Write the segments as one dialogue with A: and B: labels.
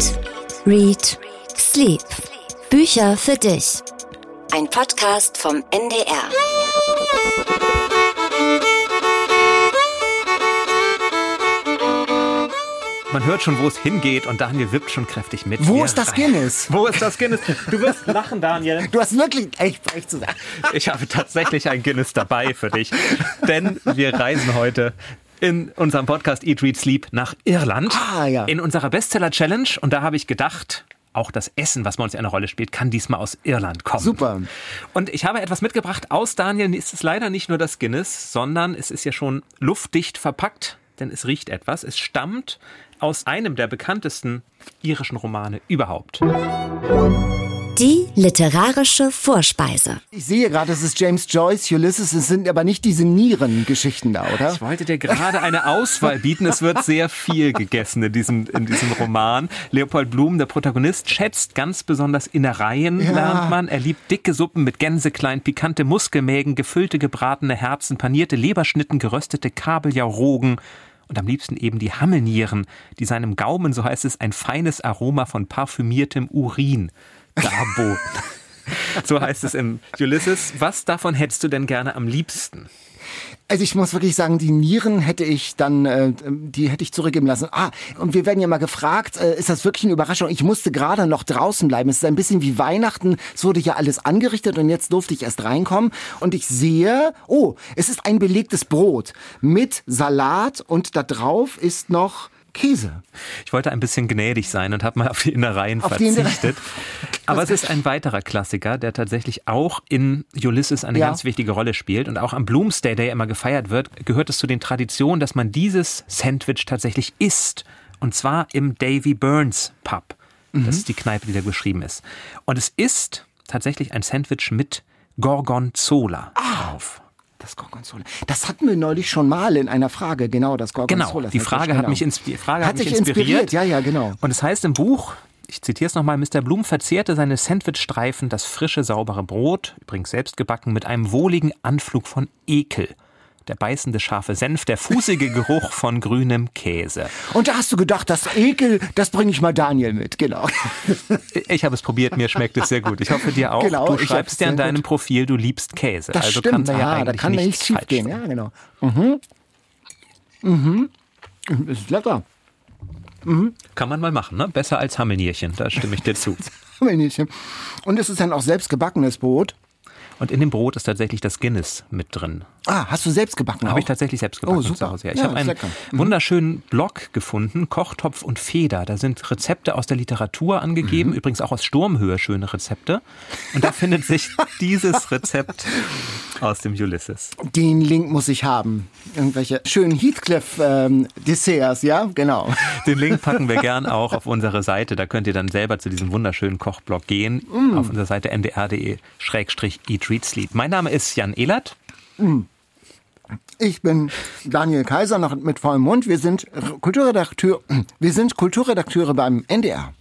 A: Eat, Read, Sleep. Bücher für dich. Ein Podcast vom NDR.
B: Man hört schon, wo es hingeht und Daniel wippt schon kräftig mit.
C: Wo ist das Guinness?
B: Wo ist das Guinness? Du wirst lachen, Daniel.
C: Du hast wirklich echt frech zu sagen.
B: Ich habe tatsächlich ein Guinness dabei für dich. Denn wir reisen heute in unserem Podcast Eat, Read, Sleep nach Irland.
C: Ah, ja.
B: In unserer Bestseller-Challenge. Und da habe ich gedacht, auch das Essen, was bei uns eine Rolle spielt, kann diesmal aus Irland kommen.
C: Super.
B: Und ich habe etwas mitgebracht aus Daniel. Es ist leider nicht nur das Guinness, sondern es ist ja schon luftdicht verpackt, denn es riecht etwas. Es stammt aus einem der bekanntesten irischen Romane überhaupt.
A: Die literarische Vorspeise.
C: Ich sehe gerade, es ist James Joyce, Ulysses, es sind aber nicht diese Nierengeschichten da, oder?
B: Ich wollte dir gerade eine Auswahl bieten. Es wird sehr viel gegessen in diesem, in diesem Roman. Leopold Blum, der Protagonist, schätzt ganz besonders Innereien,
C: Ja.
B: lernt man. Er liebt dicke Suppen mit Gänseklein, pikante Muskelmägen, gefüllte gebratene Herzen, panierte Leberschnitten, geröstete Kabeljaurogen und am liebsten eben die Hammelnieren, die seinem Gaumen, so heißt es, ein feines Aroma von parfümiertem Urin darboten. So heißt es im Ulysses. Was davon hättest du denn gerne am liebsten?
C: Also ich muss wirklich sagen, die Nieren hätte ich dann, äh, die hätte ich zurückgeben lassen. Ah, und wir werden ja mal gefragt, äh, ist das wirklich eine Überraschung? Ich musste gerade noch draußen bleiben. Es ist ein bisschen wie Weihnachten. Es wurde ja alles angerichtet und jetzt durfte ich erst reinkommen. Und ich sehe, oh, es ist ein belegtes Brot mit Salat und da drauf ist noch Käse.
B: Ich wollte ein bisschen gnädig sein und habe mal auf die Innereien
C: Auf die Innereien.
B: Aber es ist ein weiterer Klassiker, der tatsächlich auch in Ulysses eine
C: Ja.
B: ganz wichtige Rolle spielt. Und auch am Bloomsday, der ja immer gefeiert wird, gehört es zu den Traditionen, dass man dieses Sandwich tatsächlich isst. Und zwar im Davy Burns Pub. Das ist die Kneipe, die da beschrieben ist. Und es ist tatsächlich ein Sandwich mit Gorgonzola drauf.
C: Das Gorgonzola. Das hatten wir neulich schon mal in einer Frage, genau, das Gorgonzola.
B: Genau, die Frage hat mich, ins, die Frage
C: Hat
B: hat mich
C: dich inspiriert, ja, ja, genau.
B: Und es heißt im Buch, ich zitiere es nochmal, Mr. Blum verzehrte seine Sandwichstreifen, das frische, saubere Brot, übrigens selbst gebacken, mit einem wohligen Anflug von Ekel. Der beißende scharfe Senf, der fußige Geruch von grünem Käse.
C: Und da hast du gedacht, das Ekel, das bringe ich mal Daniel mit, genau.
B: Ich habe es probiert, mir schmeckt es sehr gut. Ich hoffe dir auch.
C: Genau,
B: du schreibst ja in
C: sehr
B: deinem
C: gut.
B: Profil, du liebst Käse.
C: Das
B: also
C: stimmt,
B: kann da ja
C: ah,
B: eigentlich
C: da kann ja
B: nichts
C: nichts schief gehen, ja, genau. Mhm. Mhm. Ist lecker.
B: Kann man mal machen, ne? Besser als Hammelnierchen, da stimme ich dir zu.
C: Hammelnierchen. Und es ist dann auch selbst gebackenes Brot.
B: Und in dem Brot ist tatsächlich das Guinness mit drin.
C: Ah, hast du selbst gebacken
B: Habe ich tatsächlich selbst gebacken
C: Oh, super.
B: zu Hause. Ja, ich
C: Ja,
B: habe einen
C: lecker. Mhm.
B: wunderschönen Blog gefunden, Kochtopf und Feder. Da sind Rezepte aus der Literatur
C: Mhm.
B: angegeben, übrigens auch aus Sturmhöhe schöne Rezepte. Und da findet sich dieses Rezept aus dem Ulysses.
C: Den Link muss ich haben. Irgendwelche schönen Heathcliff-Desserts, ja, genau.
B: Den Link packen wir gern auch auf unsere Seite. Da könnt ihr dann selber zu diesem wunderschönen Kochblog gehen.
C: Mm.
B: Auf unserer Seite ndr.de-eat, read, sleep. Mein Name ist Jan Ehlert.
C: Ich bin Daniel Kaiser noch mit vollem Mund. Wir sind Kulturredakteur, wir sind Kulturredakteure beim NDR.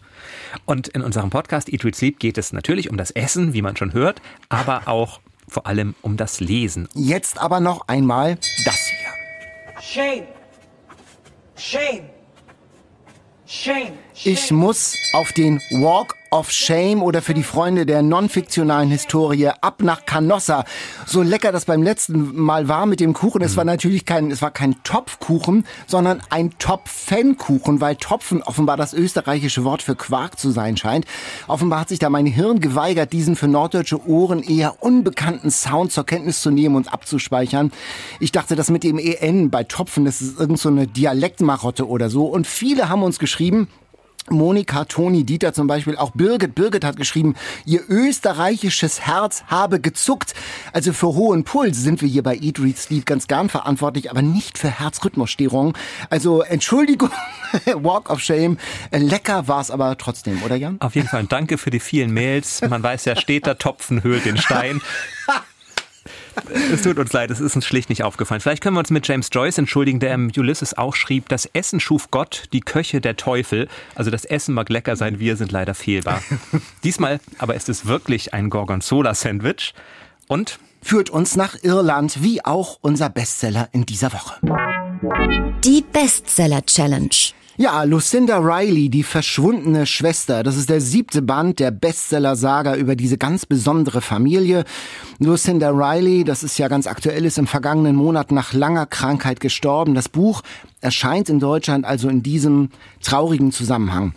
B: Und in unserem Podcast Eat, Read, Sleep geht es natürlich um das Essen, wie man schon hört, aber auch vor allem um das Lesen.
C: Jetzt aber noch einmal das hier.
D: Shame. Shame. Shame.
C: Ich muss auf den Walk of Shame oder für die Freunde der non-fiktionalen Historie ab nach Canossa. So lecker das beim letzten Mal war mit dem Kuchen. Es war natürlich kein, es war kein Topfkuchen, sondern ein Topfenkuchen, weil Topfen offenbar das österreichische Wort für Quark zu sein scheint. Offenbar hat sich da mein Hirn geweigert, diesen für norddeutsche Ohren eher unbekannten Sound zur Kenntnis zu nehmen und abzuspeichern. Ich dachte, das mit dem EN bei Topfen, das ist irgend so eine Dialektmarotte oder so. Und viele haben uns geschrieben, Monika, Toni, Dieter zum Beispiel, auch Birgit. Birgit hat geschrieben, ihr österreichisches Herz habe gezuckt. Also für hohen Puls sind wir hier bei Eat, Read, Sleep ganz gern verantwortlich, aber nicht für Herzrhythmusstörungen. Also Entschuldigung, Walk of Shame. Lecker war es aber trotzdem, oder Jan?
B: Auf jeden Fall danke für die vielen Mails. Man weiß ja, steter Topfen höhlt den Stein. Es tut uns leid, es ist uns schlicht nicht aufgefallen. Vielleicht können wir uns mit James Joyce entschuldigen, der im Ulysses auch schrieb, das Essen schuf Gott, die Köche der Teufel. Also das Essen mag lecker sein, wir sind leider fehlbar. Diesmal aber ist es wirklich ein Gorgonzola-Sandwich. Und
C: Führt uns nach Irland, wie auch unser Bestseller in dieser Woche.
A: Die Bestseller Challenge.
C: Ja, Lucinda Riley, die verschwundene Schwester. Das ist der siebte Band der Bestseller-Saga über diese ganz besondere Familie. Lucinda Riley, das ist ja ganz aktuell, ist im vergangenen Monat nach langer Krankheit gestorben. Das Buch erscheint in Deutschland also in diesem traurigen Zusammenhang.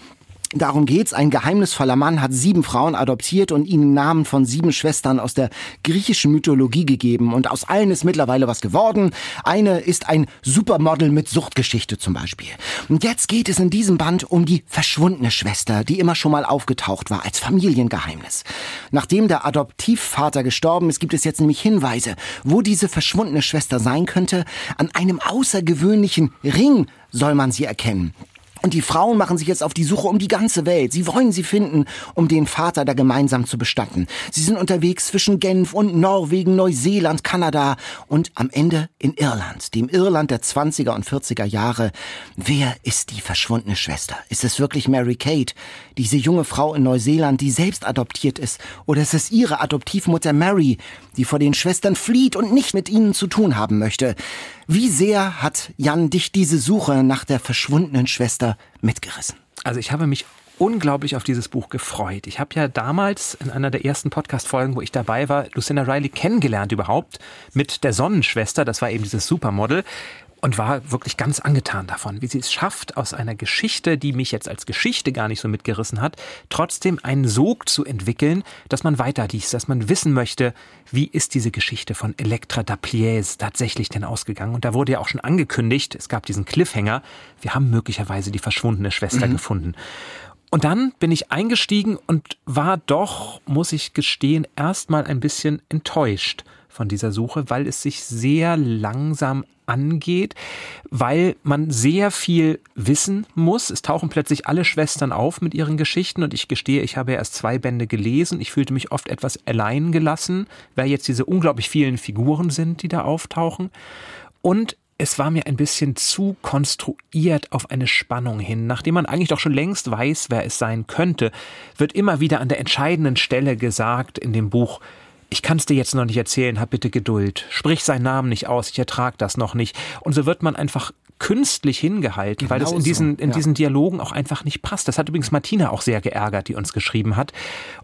C: Darum geht's. Ein geheimnisvoller Mann hat sieben Frauen adoptiert und ihnen Namen von sieben Schwestern aus der griechischen Mythologie gegeben. Und aus allen ist mittlerweile was geworden. Eine ist ein Supermodel mit Suchtgeschichte zum Beispiel. Und jetzt geht es in diesem Band um die verschwundene Schwester, die immer schon mal aufgetaucht war als Familiengeheimnis. Nachdem der Adoptivvater gestorben ist, gibt es jetzt nämlich Hinweise, wo diese verschwundene Schwester sein könnte. An einem außergewöhnlichen Ring soll man sie erkennen. Und die Frauen machen sich jetzt auf die Suche um die ganze Welt. Sie wollen sie finden, um den Vater da gemeinsam zu bestatten. Sie sind unterwegs zwischen Genf und Norwegen, Neuseeland, Kanada und am Ende in Irland, dem Irland der 20er und 40er Jahre. Wer ist die verschwundene Schwester? Ist es wirklich Mary Kate, diese junge Frau in Neuseeland, die selbst adoptiert ist? Oder ist es ihre Adoptivmutter Mary, die vor den Schwestern flieht und nicht mit ihnen zu tun haben möchte? Wie sehr hat Jan dich diese Suche nach der verschwundenen Schwester mitgerissen?
B: Also ich habe mich unglaublich auf dieses Buch gefreut. Ich habe ja damals in einer der ersten Podcast-Folgen, wo ich dabei war, Lucinda Riley kennengelernt überhaupt mit der Sonnenschwester. Das war eben dieses Supermodel und war wirklich ganz angetan davon, wie sie es schafft, aus einer Geschichte, die mich jetzt als Geschichte gar nicht so mitgerissen hat, trotzdem einen Sog zu entwickeln, dass man weiterliest, dass man wissen möchte, wie ist diese Geschichte von Elektra Daplies tatsächlich denn ausgegangen. Und da wurde ja auch schon angekündigt, es gab diesen Cliffhanger, wir haben möglicherweise die verschwundene Schwester mhm. gefunden. Und dann bin ich eingestiegen und war doch, muss ich gestehen, erstmal ein bisschen enttäuscht von dieser Suche, weil es sich sehr langsam angeht, weil man sehr viel wissen muss. Es tauchen plötzlich alle Schwestern auf mit ihren Geschichten und ich gestehe, ich habe erst zwei Bände gelesen. Ich fühlte mich oft etwas allein gelassen, wer jetzt diese unglaublich vielen Figuren sind, die da auftauchen. Und es war mir ein bisschen zu konstruiert auf eine Spannung hin. Nachdem man eigentlich doch schon längst weiß, wer es sein könnte, wird immer wieder an der entscheidenden Stelle gesagt in dem Buch, ich kann es dir jetzt noch nicht erzählen, hab bitte Geduld. Sprich seinen Namen nicht aus, ich ertrag das noch nicht. Und so wird man einfach künstlich hingehalten, genau weil das in diesen, in ja. diesen Dialogen auch einfach nicht passt. Das hat übrigens Martina auch sehr geärgert, die uns geschrieben hat.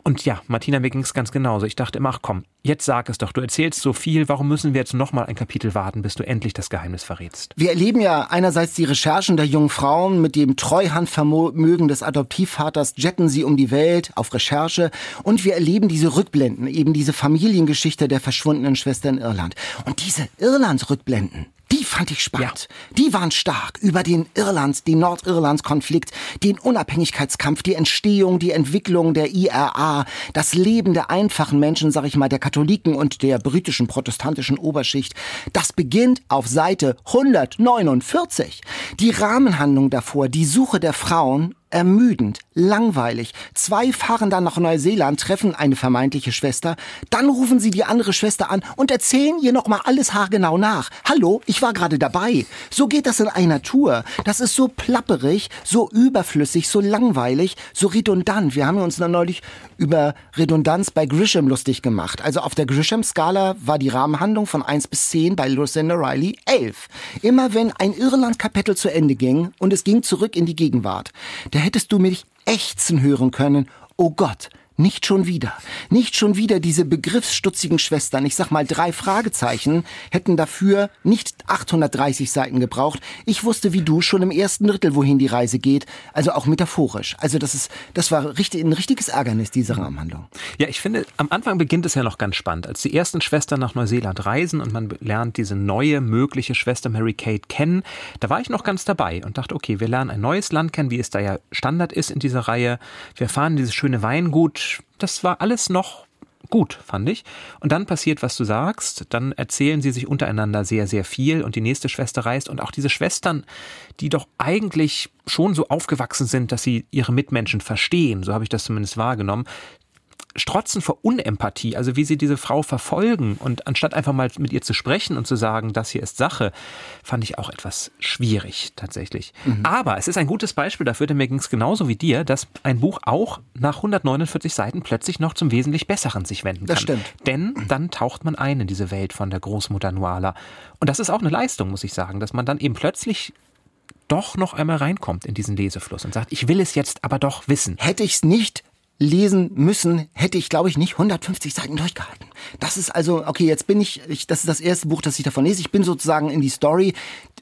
B: Und ja, Martina, mir ging es ganz genauso. Ich dachte immer, ach komm, jetzt sag es doch, du erzählst so viel, warum müssen wir jetzt nochmal ein Kapitel warten, bis du endlich das Geheimnis verrätst?
C: Wir erleben ja einerseits die Recherchen der jungen Frauen mit dem Treuhandvermögen des Adoptivvaters, jetten sie um die Welt auf Recherche und wir erleben diese Rückblenden, eben diese Familiengeschichte der verschwundenen Schwester in Irland. Und diese Irland-Rückblenden, die fand ich spannend. Ja. Die waren stark über den Irlands, den Nordirlands-Konflikt, den Unabhängigkeitskampf, die Entstehung, die Entwicklung der IRA, das Leben der einfachen Menschen, sag ich mal, der Katholiken und der britischen protestantischen Oberschicht. Das beginnt auf Seite 149. Die Rahmenhandlung davor, die Suche der Frauen ermüdend, langweilig. Zwei fahren dann nach Neuseeland, treffen eine vermeintliche Schwester, dann rufen sie die andere Schwester an und erzählen ihr nochmal alles haargenau nach. Hallo, ich war gerade dabei. So geht das in einer Tour. Das ist so plapperig, so überflüssig, so langweilig, so redundant. Wir haben uns dann neulich über Redundanz bei Grisham lustig gemacht. Also auf der Grisham-Skala war die Rahmenhandlung von 1 bis 10 bei Lucinda Riley 11. Immer wenn ein Irland-Kapitel zu Ende ging und es ging zurück in die Gegenwart, da hättest du mich ächzen hören können. Oh Gott, nicht schon wieder. Nicht schon wieder diese begriffsstutzigen Schwestern. Ich sag mal, drei Fragezeichen hätten dafür nicht 830 Seiten gebraucht. Ich wusste wie du schon im ersten Drittel, wohin die Reise geht. Also auch metaphorisch. Also das ist, das war richtig, ein richtiges Ärgernis, diese Rahmenhandlung.
B: Ja, ich finde, am Anfang beginnt es ja noch ganz spannend. Als die ersten Schwestern nach Neuseeland reisen und man lernt diese neue mögliche Schwester Mary Kate kennen, da war ich noch ganz dabei und dachte, okay, wir lernen ein neues Land kennen, wie es da ja Standard ist in dieser Reihe. Wir fahren dieses schöne Weingut das war alles noch gut, fand ich. Und dann passiert, was du sagst. Dann erzählen sie sich untereinander sehr, sehr viel und die nächste Schwester reist. Und auch diese Schwestern, die doch eigentlich schon so aufgewachsen sind, dass sie ihre Mitmenschen verstehen, so habe ich das zumindest wahrgenommen, strotzen vor Unempathie, also wie sie diese Frau verfolgen und anstatt einfach mal mit ihr zu sprechen und zu sagen, das hier ist Sache, fand ich auch etwas schwierig tatsächlich. Mhm. Aber es ist ein gutes Beispiel dafür, denn mir ging es genauso wie dir, dass ein Buch auch nach 149 Seiten plötzlich noch zum wesentlich Besseren sich wenden kann.
C: Das stimmt.
B: Denn dann taucht man ein in diese Welt von der Großmutter Nuala. Und das ist auch eine Leistung, muss ich sagen, dass man dann eben plötzlich doch noch einmal reinkommt in diesen Lesefluss und sagt, ich will es jetzt aber doch wissen.
C: Hätte ich es nicht lesen müssen, hätte ich, glaube ich, nicht 150 Seiten durchgehalten. Das ist also, okay, jetzt bin ich, ich, das ist das erste Buch, das ich davon lese. Ich bin sozusagen in die Story,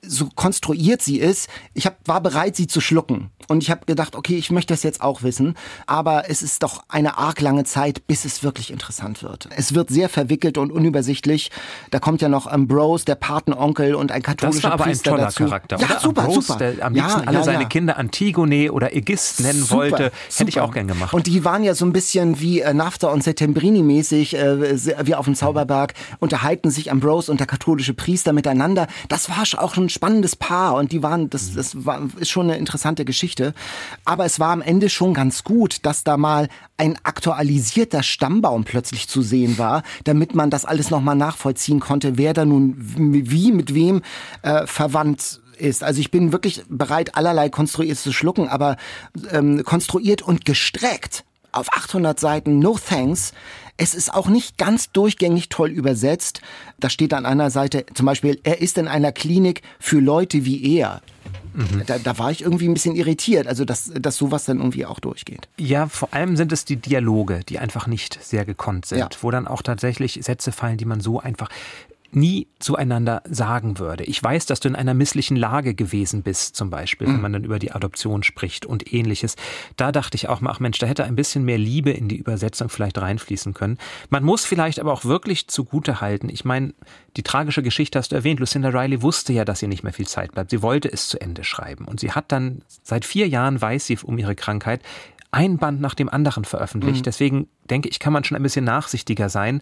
C: so konstruiert sie ist. Ich hab, war bereit, sie zu schlucken. Und ich habe gedacht, okay, ich möchte das jetzt auch wissen. Aber es ist doch eine arg lange Zeit, bis es wirklich interessant wird. Es wird sehr verwickelt und unübersichtlich. Da kommt ja noch Ambrose, der Patenonkel und ein katholischer
B: Das war aber
C: Priester
B: ein toller
C: dazu.
B: Charakter.
C: Ja,
B: oder?
C: super,
B: Ambrose,
C: super.
B: Der am liebsten
C: ja,
B: alle
C: ja,
B: seine
C: ja.
B: Kinder Antigone oder Ägist nennen
C: Super,
B: wollte. Hätte ich auch gern gemacht.
C: Und die waren ja so ein bisschen wie äh, Nafta und Settembrini-mäßig, äh, wie auf dem Zauberberg, unterhalten sich Ambrose und der katholische Priester miteinander. Das war auch schon ein spannendes Paar und die waren, das, das war, ist schon eine interessante Geschichte. Aber es war am Ende schon ganz gut, dass da mal ein aktualisierter Stammbaum plötzlich zu sehen war, damit man das alles nochmal nachvollziehen konnte, wer da nun wie mit wem äh, verwandt ist. Also ich bin wirklich bereit, allerlei konstruiert zu schlucken, aber ähm, konstruiert und gestreckt auf 800 Seiten, no thanks. Es ist auch nicht ganz durchgängig toll übersetzt. Da steht an einer Seite zum Beispiel, er ist in einer Klinik für Leute wie er. Da, da war ich irgendwie ein bisschen irritiert, also dass, dass sowas dann irgendwie auch durchgeht.
B: Ja, vor allem sind es die Dialoge, die einfach nicht sehr gekonnt sind,
C: Ja.
B: wo dann auch tatsächlich Sätze fallen, die man so einfach nie zueinander sagen würde. Ich weiß, dass du in einer misslichen Lage gewesen bist, zum Beispiel, wenn man dann über die Adoption spricht und ähnliches. Da dachte ich auch mal, ach Mensch, da hätte ein bisschen mehr Liebe in die Übersetzung vielleicht reinfließen können. Man muss vielleicht aber auch wirklich zugute halten. Ich meine, die tragische Geschichte hast du erwähnt. Lucinda Riley wusste ja, dass ihr nicht mehr viel Zeit bleibt. Sie wollte es zu Ende schreiben. Und sie hat dann, seit vier Jahren weiß sie um ihre Krankheit, ein Band nach dem anderen veröffentlicht. Deswegen denke ich, kann man schon ein bisschen nachsichtiger sein,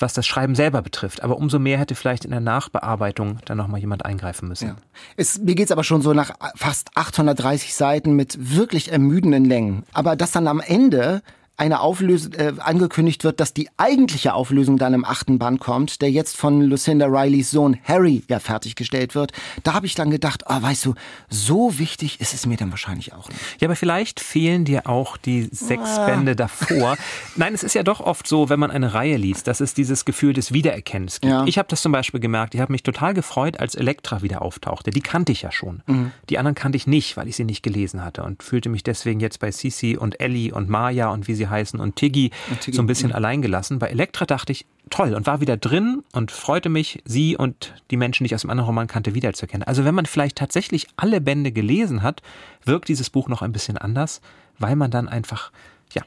B: was das Schreiben selber betrifft. Aber umso mehr hätte vielleicht in der Nachbearbeitung dann nochmal jemand eingreifen müssen.
C: Ja. Es, mir geht's aber schon so nach fast 830 Seiten mit wirklich ermüdenden Längen. Aber dass dann am Ende eine Auflösung äh, angekündigt wird, dass die eigentliche Auflösung dann im achten Band kommt, der jetzt von Lucinda Rileys Sohn Harry ja fertiggestellt wird, da habe ich dann gedacht, ah, weißt du, so wichtig ist es mir dann wahrscheinlich auch nicht.
B: Ja, aber vielleicht fehlen dir auch die sechs Bände davor. Nein, es ist ja doch oft so, wenn man eine Reihe liest, dass es dieses Gefühl des Wiedererkennens gibt.
C: Ja.
B: Ich habe das zum Beispiel gemerkt. Ich habe mich total gefreut, als Elektra wieder auftauchte. Die kannte ich ja schon. Die anderen kannte ich nicht, weil ich sie nicht gelesen hatte und fühlte mich deswegen jetzt bei Sisi und Ellie und Maya und wie sie heißen und Tiggy, so ein bisschen allein gelassen. Bei Elektra dachte ich, toll und war wieder drin und freute mich, sie und die Menschen, die ich aus dem anderen Roman kannte, wiederzuerkennen. Also wenn man vielleicht tatsächlich alle Bände gelesen hat, wirkt dieses Buch noch ein bisschen anders, weil man dann einfach, ja,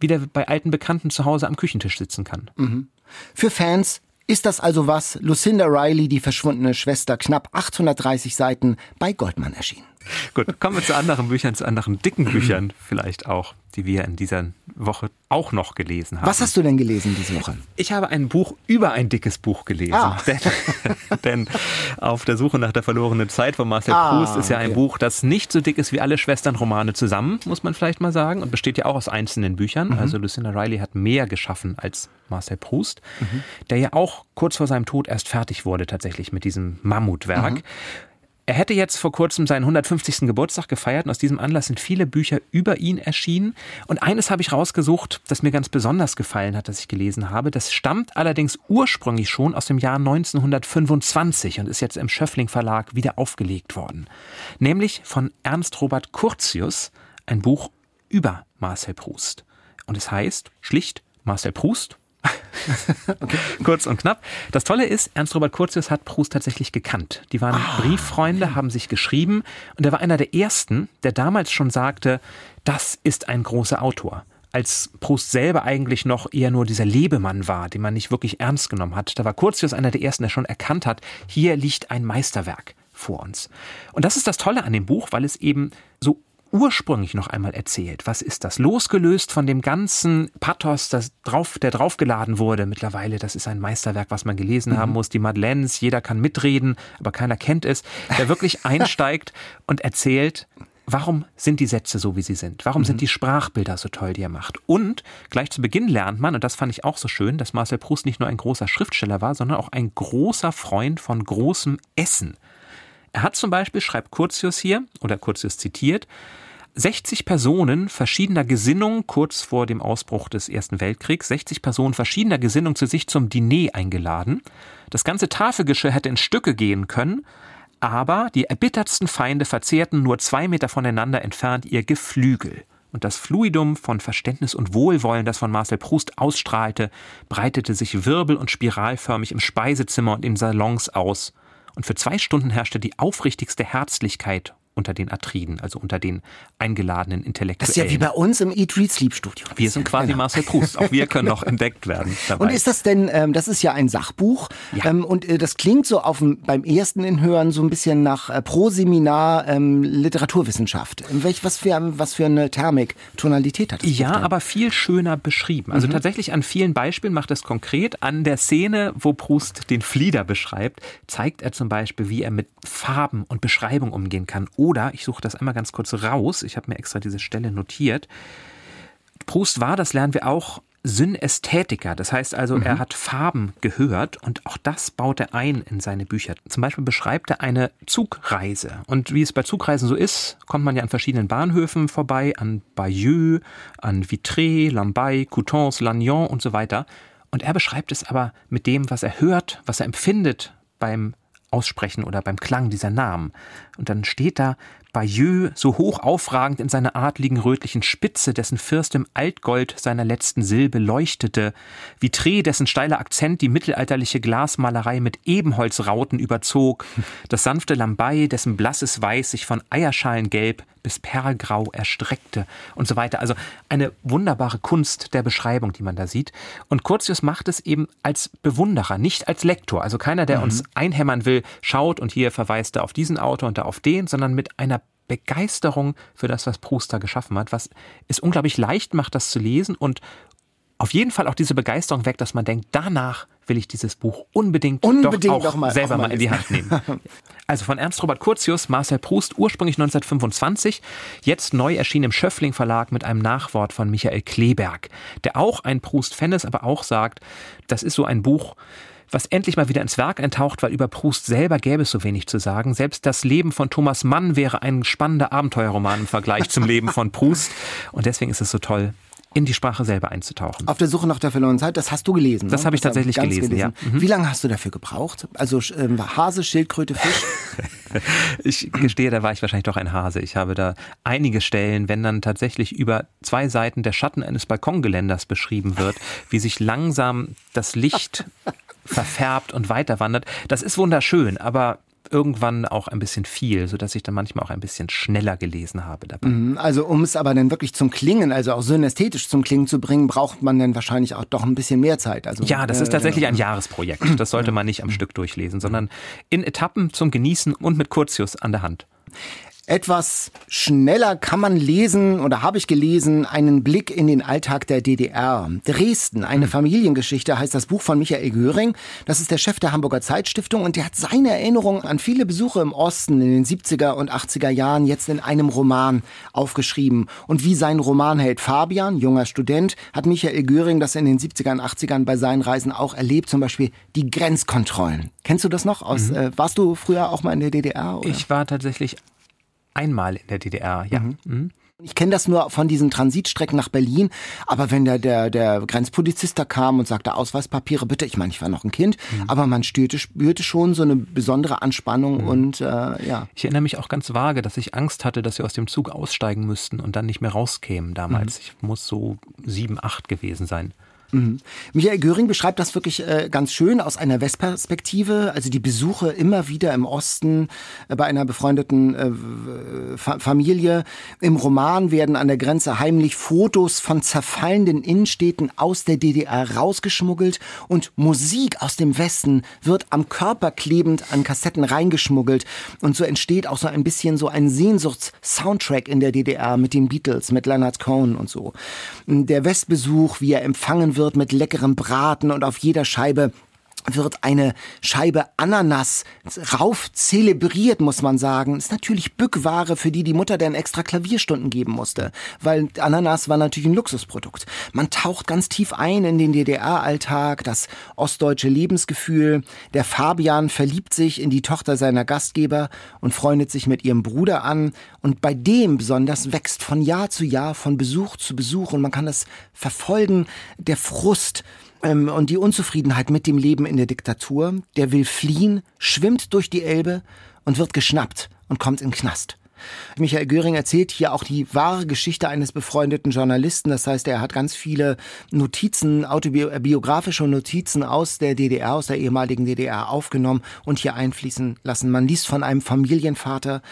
B: wieder bei alten Bekannten zu Hause am Küchentisch sitzen kann.
C: Für Fans ist das also was? Lucinda Riley, die verschwundene Schwester, knapp 830 Seiten bei Goldman erschienen.
B: Gut, kommen wir zu anderen Büchern, zu anderen dicken Büchern vielleicht auch, die wir in dieser Woche auch noch gelesen haben.
C: Was hast du denn gelesen diese Woche?
B: Ich habe ein Buch über ein dickes Buch gelesen.
C: Ah.
B: Denn, denn auf der Suche nach der verlorenen Zeit von Marcel
C: Ah,
B: Proust ist ja ein
C: okay.
B: Buch, das nicht so dick ist wie alle Schwesternromane zusammen, muss man vielleicht mal sagen, und besteht ja auch aus einzelnen Büchern.
C: Mhm.
B: Also Lucinda Riley hat mehr geschaffen als Marcel Proust,
C: Mhm.
B: der ja auch kurz vor seinem Tod erst fertig wurde tatsächlich mit diesem Mammutwerk.
C: Mhm.
B: Er hätte jetzt vor kurzem seinen 150. Geburtstag gefeiert und aus diesem Anlass sind viele Bücher über ihn erschienen. Und eines habe ich rausgesucht, das mir ganz besonders gefallen hat, das ich gelesen habe. Das stammt allerdings ursprünglich schon aus dem Jahr 1925 und ist jetzt im Schöffling Verlag wieder aufgelegt worden. Nämlich von Ernst Robert Curtius, ein Buch über Marcel Proust. Und es heißt schlicht Marcel Proust, Kurz und knapp. Das Tolle ist, Ernst Robert Curtius hat Proust tatsächlich gekannt. Die waren Brieffreunde, haben sich geschrieben und er war einer der ersten, der damals schon sagte, das ist ein großer Autor. Als Proust selber eigentlich noch eher nur dieser Lebemann war, den man nicht wirklich ernst genommen hat, da war Curtius einer der ersten, der schon erkannt hat, hier liegt ein Meisterwerk vor uns. Und das ist das Tolle an dem Buch, weil es eben ursprünglich noch einmal erzählt. Was ist das? Losgelöst von dem ganzen Pathos, das drauf, der draufgeladen wurde. Mittlerweile, das ist ein Meisterwerk, was man gelesen haben muss. Die Madeleines, jeder kann mitreden, aber keiner kennt es. Der wirklich einsteigt und erzählt, Warum sind die Sätze so, wie sie sind? Warum sind die Sprachbilder so toll, die er macht? Und gleich zu Beginn lernt man, und das fand ich auch so schön, dass Marcel Proust nicht nur ein großer Schriftsteller war, sondern auch ein großer Freund von großem Essen. Er hat zum Beispiel, schreibt Curtius hier, oder Curtius zitiert, 60 Personen verschiedener Gesinnung kurz vor dem Ausbruch des Ersten Weltkriegs, 60 Personen verschiedener Gesinnung zu sich zum Diner eingeladen. Das ganze Tafelgeschirr hätte in Stücke gehen können, Aber die erbittertsten Feinde verzehrten nur zwei Meter voneinander entfernt ihr Geflügel. Und das Fluidum von Verständnis und Wohlwollen, das von Marcel Proust ausstrahlte, breitete sich wirbel- und spiralförmig im Speisezimmer und in Salons aus. Und für zwei Stunden herrschte die aufrichtigste Herzlichkeit unter den Atriden, also unter den eingeladenen Intellektuellen.
C: Das ist ja wie bei uns im Eat, Read, Sleep Studio.
B: Wir sind quasi genau. Marcel Proust. Auch wir können noch entdeckt werden.
C: Dabei. Und ist das denn, ähm, das ist ja ein Sachbuch ja. ähm, und äh, das klingt so auf dem, beim ersten Inhören so ein bisschen nach äh, Pro-Seminar ähm, Literaturwissenschaft. Welch, was, für, was für eine Thermik, Tonalität hat das?
B: Ja, aber viel schöner beschrieben. Also mhm. tatsächlich an vielen Beispielen macht es konkret. An der Szene, wo Proust den Flieder beschreibt, zeigt er zum Beispiel, wie er mit Farben und Beschreibung umgehen kann oder, ich suche das einmal ganz kurz raus, ich habe mir extra diese Stelle notiert. Proust war, das lernen wir auch, Synästhetiker. Das heißt also, mhm. er hat Farben gehört und auch das baut er ein in seine Bücher. Zum Beispiel beschreibt er eine Zugreise. Und wie es bei Zugreisen so ist, kommt man ja an verschiedenen Bahnhöfen vorbei, an Bayeux, an Vitré, Lambaye, Coutances, Lannion und so weiter. Und er beschreibt es aber mit dem, was er hört, was er empfindet beim Aussprechen oder beim Klang dieser Namen. Und dann steht da Bayeux so hoch aufragend in seiner adligen rötlichen Spitze, dessen First im Altgold seiner letzten Silbe leuchtete, Vitré, dessen steiler Akzent die mittelalterliche Glasmalerei mit Ebenholzrauten überzog, das sanfte Lambaye, dessen blasses Weiß sich von Eierschalengelb bis Perlgrau erstreckte und so weiter. Also eine wunderbare Kunst der Beschreibung, die man da sieht. Und Curtius macht es eben als Bewunderer, nicht als Lektor. Also keiner, der mhm. uns einhämmern will, schaut und hier verweist er auf diesen Autor und da auf den, sondern mit einer Begeisterung für das, was Proust da geschaffen hat, was es unglaublich leicht macht, das zu lesen und auf jeden Fall auch diese Begeisterung weckt, dass man denkt, danach will ich dieses Buch unbedingt, unbedingt doch auch mal, selber auch mal, mal in die Hand nehmen. Also von Ernst Robert Curtius, Marcel Proust, ursprünglich 1925, jetzt neu erschienen im Schöffling Verlag mit einem Nachwort von Michael Kleberg, der auch ein Proust-Fan ist, aber auch sagt, das ist so ein Buch, was endlich mal wieder ins Werk eintaucht, weil über Proust selber gäbe es so wenig zu sagen. Selbst das Leben von Thomas Mann wäre ein spannender Abenteuerroman im Vergleich zum Leben von Proust. Und deswegen ist es so toll, in die Sprache selber einzutauchen.
C: Auf der Suche nach der verlorenen Zeit, das hast du gelesen.
B: Das ne? habe ich tatsächlich gelesen, gelesen,
C: ja. Mhm. Wie lange hast du dafür gebraucht? Also äh, Hase, Schildkröte, Fisch?
B: ich gestehe, da war ich wahrscheinlich doch ein Hase. Ich habe da einige Stellen, wenn dann tatsächlich über zwei Seiten der Schatten eines Balkongeländers beschrieben wird, wie sich langsam das Licht verfärbt und weiterwandert. Das ist wunderschön, aber irgendwann auch ein bisschen viel, sodass ich dann manchmal auch ein bisschen schneller gelesen habe dabei.
C: Mhm, also um es aber dann wirklich zum Klingen, also auch synästhetisch zum Klingen zu bringen, braucht man dann wahrscheinlich auch doch ein bisschen mehr Zeit. Also,
B: ja, das ist äh, tatsächlich ein Jahresprojekt. Das sollte man nicht am Stück durchlesen, sondern in Etappen zum Genießen und mit Curtius an der Hand.
C: Etwas schneller kann man lesen oder habe ich gelesen, einen Blick in den Alltag der DDR. Dresden, eine Familiengeschichte heißt das Buch von Michael Göring. Das ist der Chef der Hamburger Zeitstiftung und der hat seine Erinnerungen an viele Besuche im Osten in den 70er und 80er Jahren jetzt in einem Roman aufgeschrieben. Und wie sein Romanheld Fabian, junger Student, hat Michael Göring das in den 70er und 80ern bei seinen Reisen auch erlebt, zum Beispiel die Grenzkontrollen. Kennst du das noch? Aus, mhm. äh, warst du früher auch mal in der DDR?
B: Oder? Ich war tatsächlich Einmal in der DDR, ja. Mhm. Mhm.
C: Ich kenne das nur von diesen Transitstrecken nach Berlin, aber wenn der, der, der Grenzpolizist da kam und sagte, Ausweispapiere bitte, ich meine, ich war noch ein Kind, mhm. aber man spürte, spürte schon so eine besondere Anspannung mhm. und äh, ja.
B: Ich erinnere mich auch ganz vage, dass ich Angst hatte, dass wir aus dem Zug aussteigen müssten und dann nicht mehr rauskämen damals. Mhm. Ich muss so sieben, acht gewesen sein.
C: Mhm. Michael Göring beschreibt das wirklich äh, ganz schön aus einer Westperspektive. Also die Besuche immer wieder im Osten äh, bei einer befreundeten äh, Fa Familie. Im Roman werden an der Grenze heimlich Fotos von zerfallenden Innenstädten aus der DDR rausgeschmuggelt und Musik aus dem Westen wird am Körper klebend an Kassetten reingeschmuggelt. Und so entsteht auch so ein bisschen so ein Sehnsuchts-Soundtrack in der DDR mit den Beatles, mit Leonard Cohen und so. Der Westbesuch, wie er empfangen wird, wird mit leckerem Braten und auf jeder Scheibe wird eine Scheibe Ananas rauf zelebriert, muss man sagen. Ist natürlich Bückware, für die die Mutter dann extra Klavierstunden geben musste, weil Ananas war natürlich ein Luxusprodukt. Man taucht ganz tief ein in den DDR-Alltag, das ostdeutsche Lebensgefühl. Der Fabian verliebt sich in die Tochter seiner Gastgeber und freundet sich mit ihrem Bruder an. Und bei dem besonders wächst von Jahr zu Jahr, von Besuch zu Besuch und man kann das verfolgen, der Frust, ähm, und die Unzufriedenheit mit dem Leben in der Diktatur. Der will fliehen, schwimmt durch die Elbe und wird geschnappt und kommt in Knast. Michael Göring erzählt hier auch die wahre Geschichte eines befreundeten Journalisten. Das heißt, er hat ganz viele Notizen, autobiografische Notizen aus der DDR, aus der ehemaligen DDR aufgenommen und hier einfließen lassen. Man liest von einem Familienvater,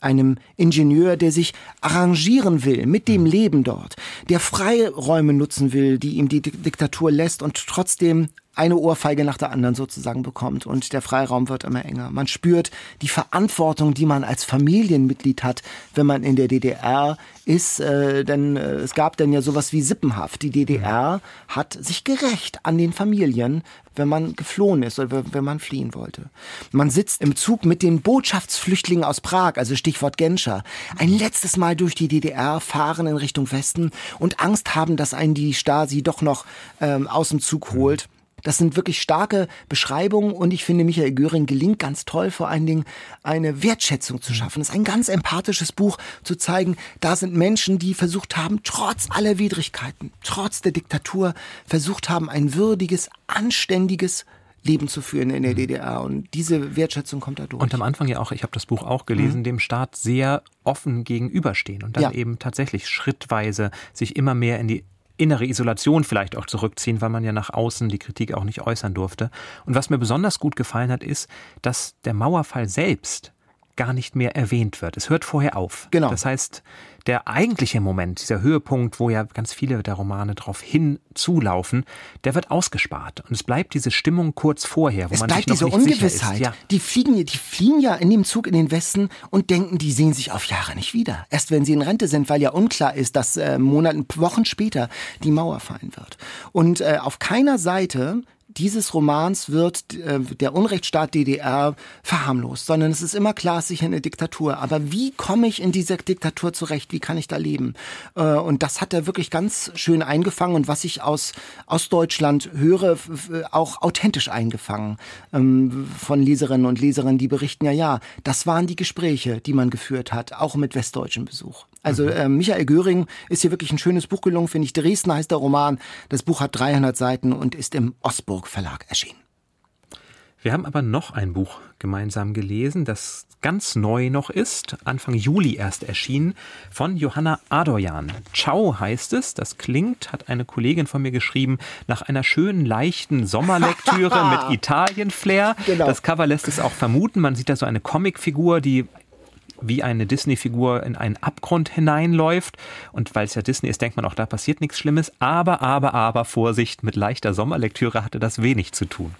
C: einem Ingenieur, der sich arrangieren will mit dem Leben dort, der Freiräume nutzen will, die ihm die Diktatur lässt und trotzdem eine Ohrfeige nach der anderen sozusagen bekommt und der Freiraum wird immer enger. Man spürt die Verantwortung, die man als Familienmitglied hat, wenn man in der DDR ist, äh, denn äh, es gab dann ja sowas wie Sippenhaft. Die DDR hat sich gerecht an den Familien, wenn man geflohen ist oder wenn man fliehen wollte. Man sitzt im Zug mit den Botschaftsflüchtlingen aus Prag, also Stichwort Genscher, ein letztes Mal durch die DDR fahren in Richtung Westen und Angst haben, dass einen die Stasi doch noch ähm, aus dem Zug holt. Das sind wirklich starke Beschreibungen und ich finde, Michael Göring gelingt ganz toll, vor allen Dingen eine Wertschätzung zu schaffen. Es ist ein ganz empathisches Buch zu zeigen, da sind Menschen, die versucht haben, trotz aller Widrigkeiten, trotz der Diktatur, versucht haben, ein würdiges, anständiges Leben zu führen in der mhm. DDR. Und diese Wertschätzung kommt da durch.
B: Und am Anfang ja auch, ich habe das Buch auch gelesen, mhm. dem Staat sehr offen gegenüberstehen und dann ja. eben tatsächlich schrittweise sich immer mehr in die innere Isolation vielleicht auch zurückziehen, weil man ja nach außen die Kritik auch nicht äußern durfte. Und was mir besonders gut gefallen hat, ist, dass der Mauerfall selbst gar nicht mehr erwähnt wird. Es hört vorher auf.
C: Genau.
B: Das heißt, der eigentliche Moment, dieser Höhepunkt, wo ja ganz viele der Romane drauf hinzulaufen, der wird ausgespart. Und es bleibt diese Stimmung kurz vorher, wo
C: es
B: man
C: bleibt
B: sich
C: noch
B: diese
C: nicht Ungewissheit.
B: Sicher ist.
C: Ja. Die fliegen, die fliehen ja in dem Zug in den Westen und denken, die sehen sich auf Jahre nicht wieder. Erst wenn sie in Rente sind, weil ja unklar ist, dass äh, Monate, Wochen später die Mauer fallen wird. Und äh, auf keiner Seite dieses Romans wird äh, der Unrechtsstaat DDR verharmlost, sondern es ist immer klar, sicher eine Diktatur. Aber wie komme ich in dieser Diktatur zurecht? Wie kann ich da leben? Äh, und das hat er wirklich ganz schön eingefangen und was ich aus Ostdeutschland höre, auch authentisch eingefangen ähm, von Leserinnen und Leserinnen, die berichten, ja, ja, das waren die Gespräche, die man geführt hat, auch mit westdeutschem Besuch. Also äh, Michael Göring ist hier wirklich ein schönes Buch gelungen, finde ich. Dresden heißt der Roman. Das Buch hat 300 Seiten und ist im Osburg Verlag erschienen.
B: Wir haben aber noch ein Buch gemeinsam gelesen, das ganz neu noch ist, Anfang Juli erst erschienen, von Johanna Adoyan. Ciao heißt es, das klingt, hat eine Kollegin von mir geschrieben, nach einer schönen, leichten Sommerlektüre mit Italien-Flair. Genau. Das Cover lässt es auch vermuten. Man sieht da so eine Comicfigur, die wie eine Disney-Figur in einen Abgrund hineinläuft. Und weil es ja Disney ist, denkt man auch, da passiert nichts Schlimmes. Aber, aber, aber, Vorsicht, mit leichter Sommerlektüre hatte das wenig zu tun.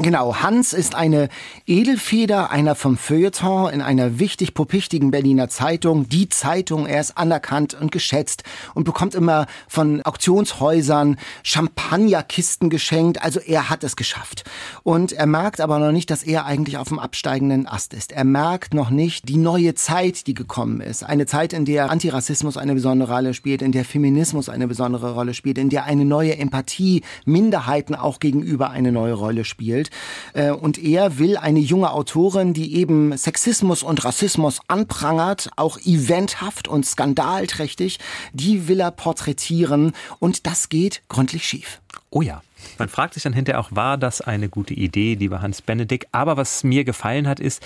C: Genau, Hans ist eine Edelfeder, einer vom Feuilleton in einer wichtig popichtigen Berliner Zeitung. Die Zeitung, er ist anerkannt und geschätzt und bekommt immer von Auktionshäusern Champagnerkisten geschenkt. Also er hat es geschafft. Und er merkt aber noch nicht, dass er eigentlich auf dem absteigenden Ast ist. Er merkt noch nicht die neue Zeit, die gekommen ist. Eine Zeit, in der Antirassismus eine besondere Rolle spielt, in der Feminismus eine besondere Rolle spielt, in der eine neue Empathie Minderheiten auch gegenüber eine neue Rolle spielt. Äh, und er will eine junge Autorin, die eben Sexismus und Rassismus anprangert, auch eventhaft und skandalträchtig, die will er porträtieren. Und das geht gründlich schief.
B: Oh ja. Man fragt sich dann hinterher auch, war das eine gute Idee, lieber Hans Benedikt? Aber was mir gefallen hat, ist,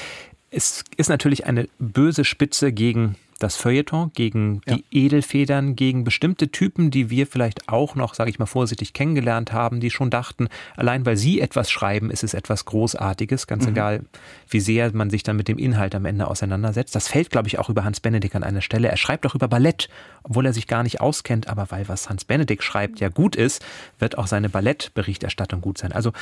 B: es ist natürlich eine böse Spitze gegen das Feuilleton, gegen ja. die Edelfedern, gegen bestimmte Typen, die wir vielleicht auch noch, sage ich mal vorsichtig, kennengelernt haben, die schon dachten, allein weil sie etwas schreiben, ist es etwas Großartiges, ganz mhm. egal, wie sehr man sich dann mit dem Inhalt am Ende auseinandersetzt. Das fällt, glaube ich, auch über Hans Benedikt an einer Stelle. Er schreibt auch über Ballett, obwohl er sich gar nicht auskennt, aber weil was Hans Benedikt schreibt ja gut ist, wird auch seine Ballettberichterstattung gut sein. Also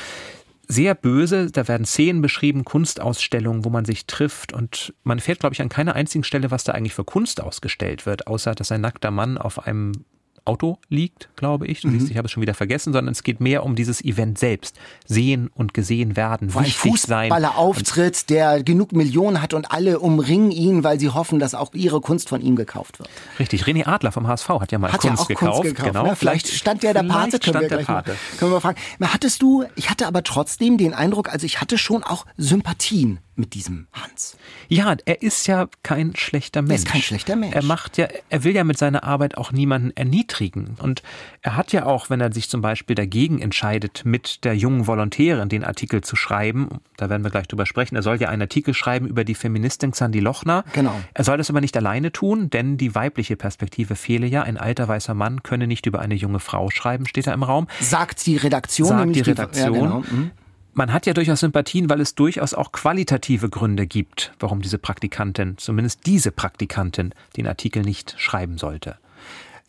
B: sehr böse. Da werden Szenen beschrieben, Kunstausstellungen, wo man sich trifft. Und man fährt, glaube ich, an keiner einzigen Stelle, was da eigentlich für Kunst ausgestellt wird, außer dass ein nackter Mann auf einem Auto liegt, glaube ich. Du mhm. siehst, ich habe es schon wieder vergessen, sondern es geht mehr um dieses Event selbst. Sehen und gesehen werden.
C: Wo ein Fußballer sein. auftritt, der genug Millionen hat und alle umringen ihn, weil sie hoffen, dass auch ihre Kunst von ihm gekauft wird.
B: Richtig. René Adler vom HSV hat ja mal
C: hat
B: Kunst,
C: ja auch
B: gekauft.
C: Kunst gekauft. Genau. Ne? Vielleicht, vielleicht stand der der Pate.
B: Können wir, der Pate.
C: Mal, können wir mal fragen. Hattest du, ich hatte aber trotzdem den Eindruck, also ich hatte schon auch Sympathien mit diesem Hans.
B: Ja, er ist ja kein schlechter Mensch.
C: Er ist kein schlechter Mensch.
B: Er macht ja, er will ja mit seiner Arbeit auch niemanden erniedrigen. Und er hat ja auch, wenn er sich zum Beispiel dagegen entscheidet, mit der jungen Volontärin den Artikel zu schreiben, da werden wir gleich drüber sprechen, er soll ja einen Artikel schreiben über die Feministin Xandi Lochner.
C: Genau.
B: Er soll das aber nicht alleine tun, denn die weibliche Perspektive fehle ja. Ein alter weißer Mann könne nicht über eine junge Frau schreiben, steht da im Raum.
C: Sagt die Redaktion.
B: Sagt die Redaktion.
C: ja, genau. mhm.
B: Man hat ja durchaus Sympathien, weil es durchaus auch qualitative Gründe gibt, warum diese Praktikantin, zumindest diese Praktikantin, den Artikel nicht schreiben sollte.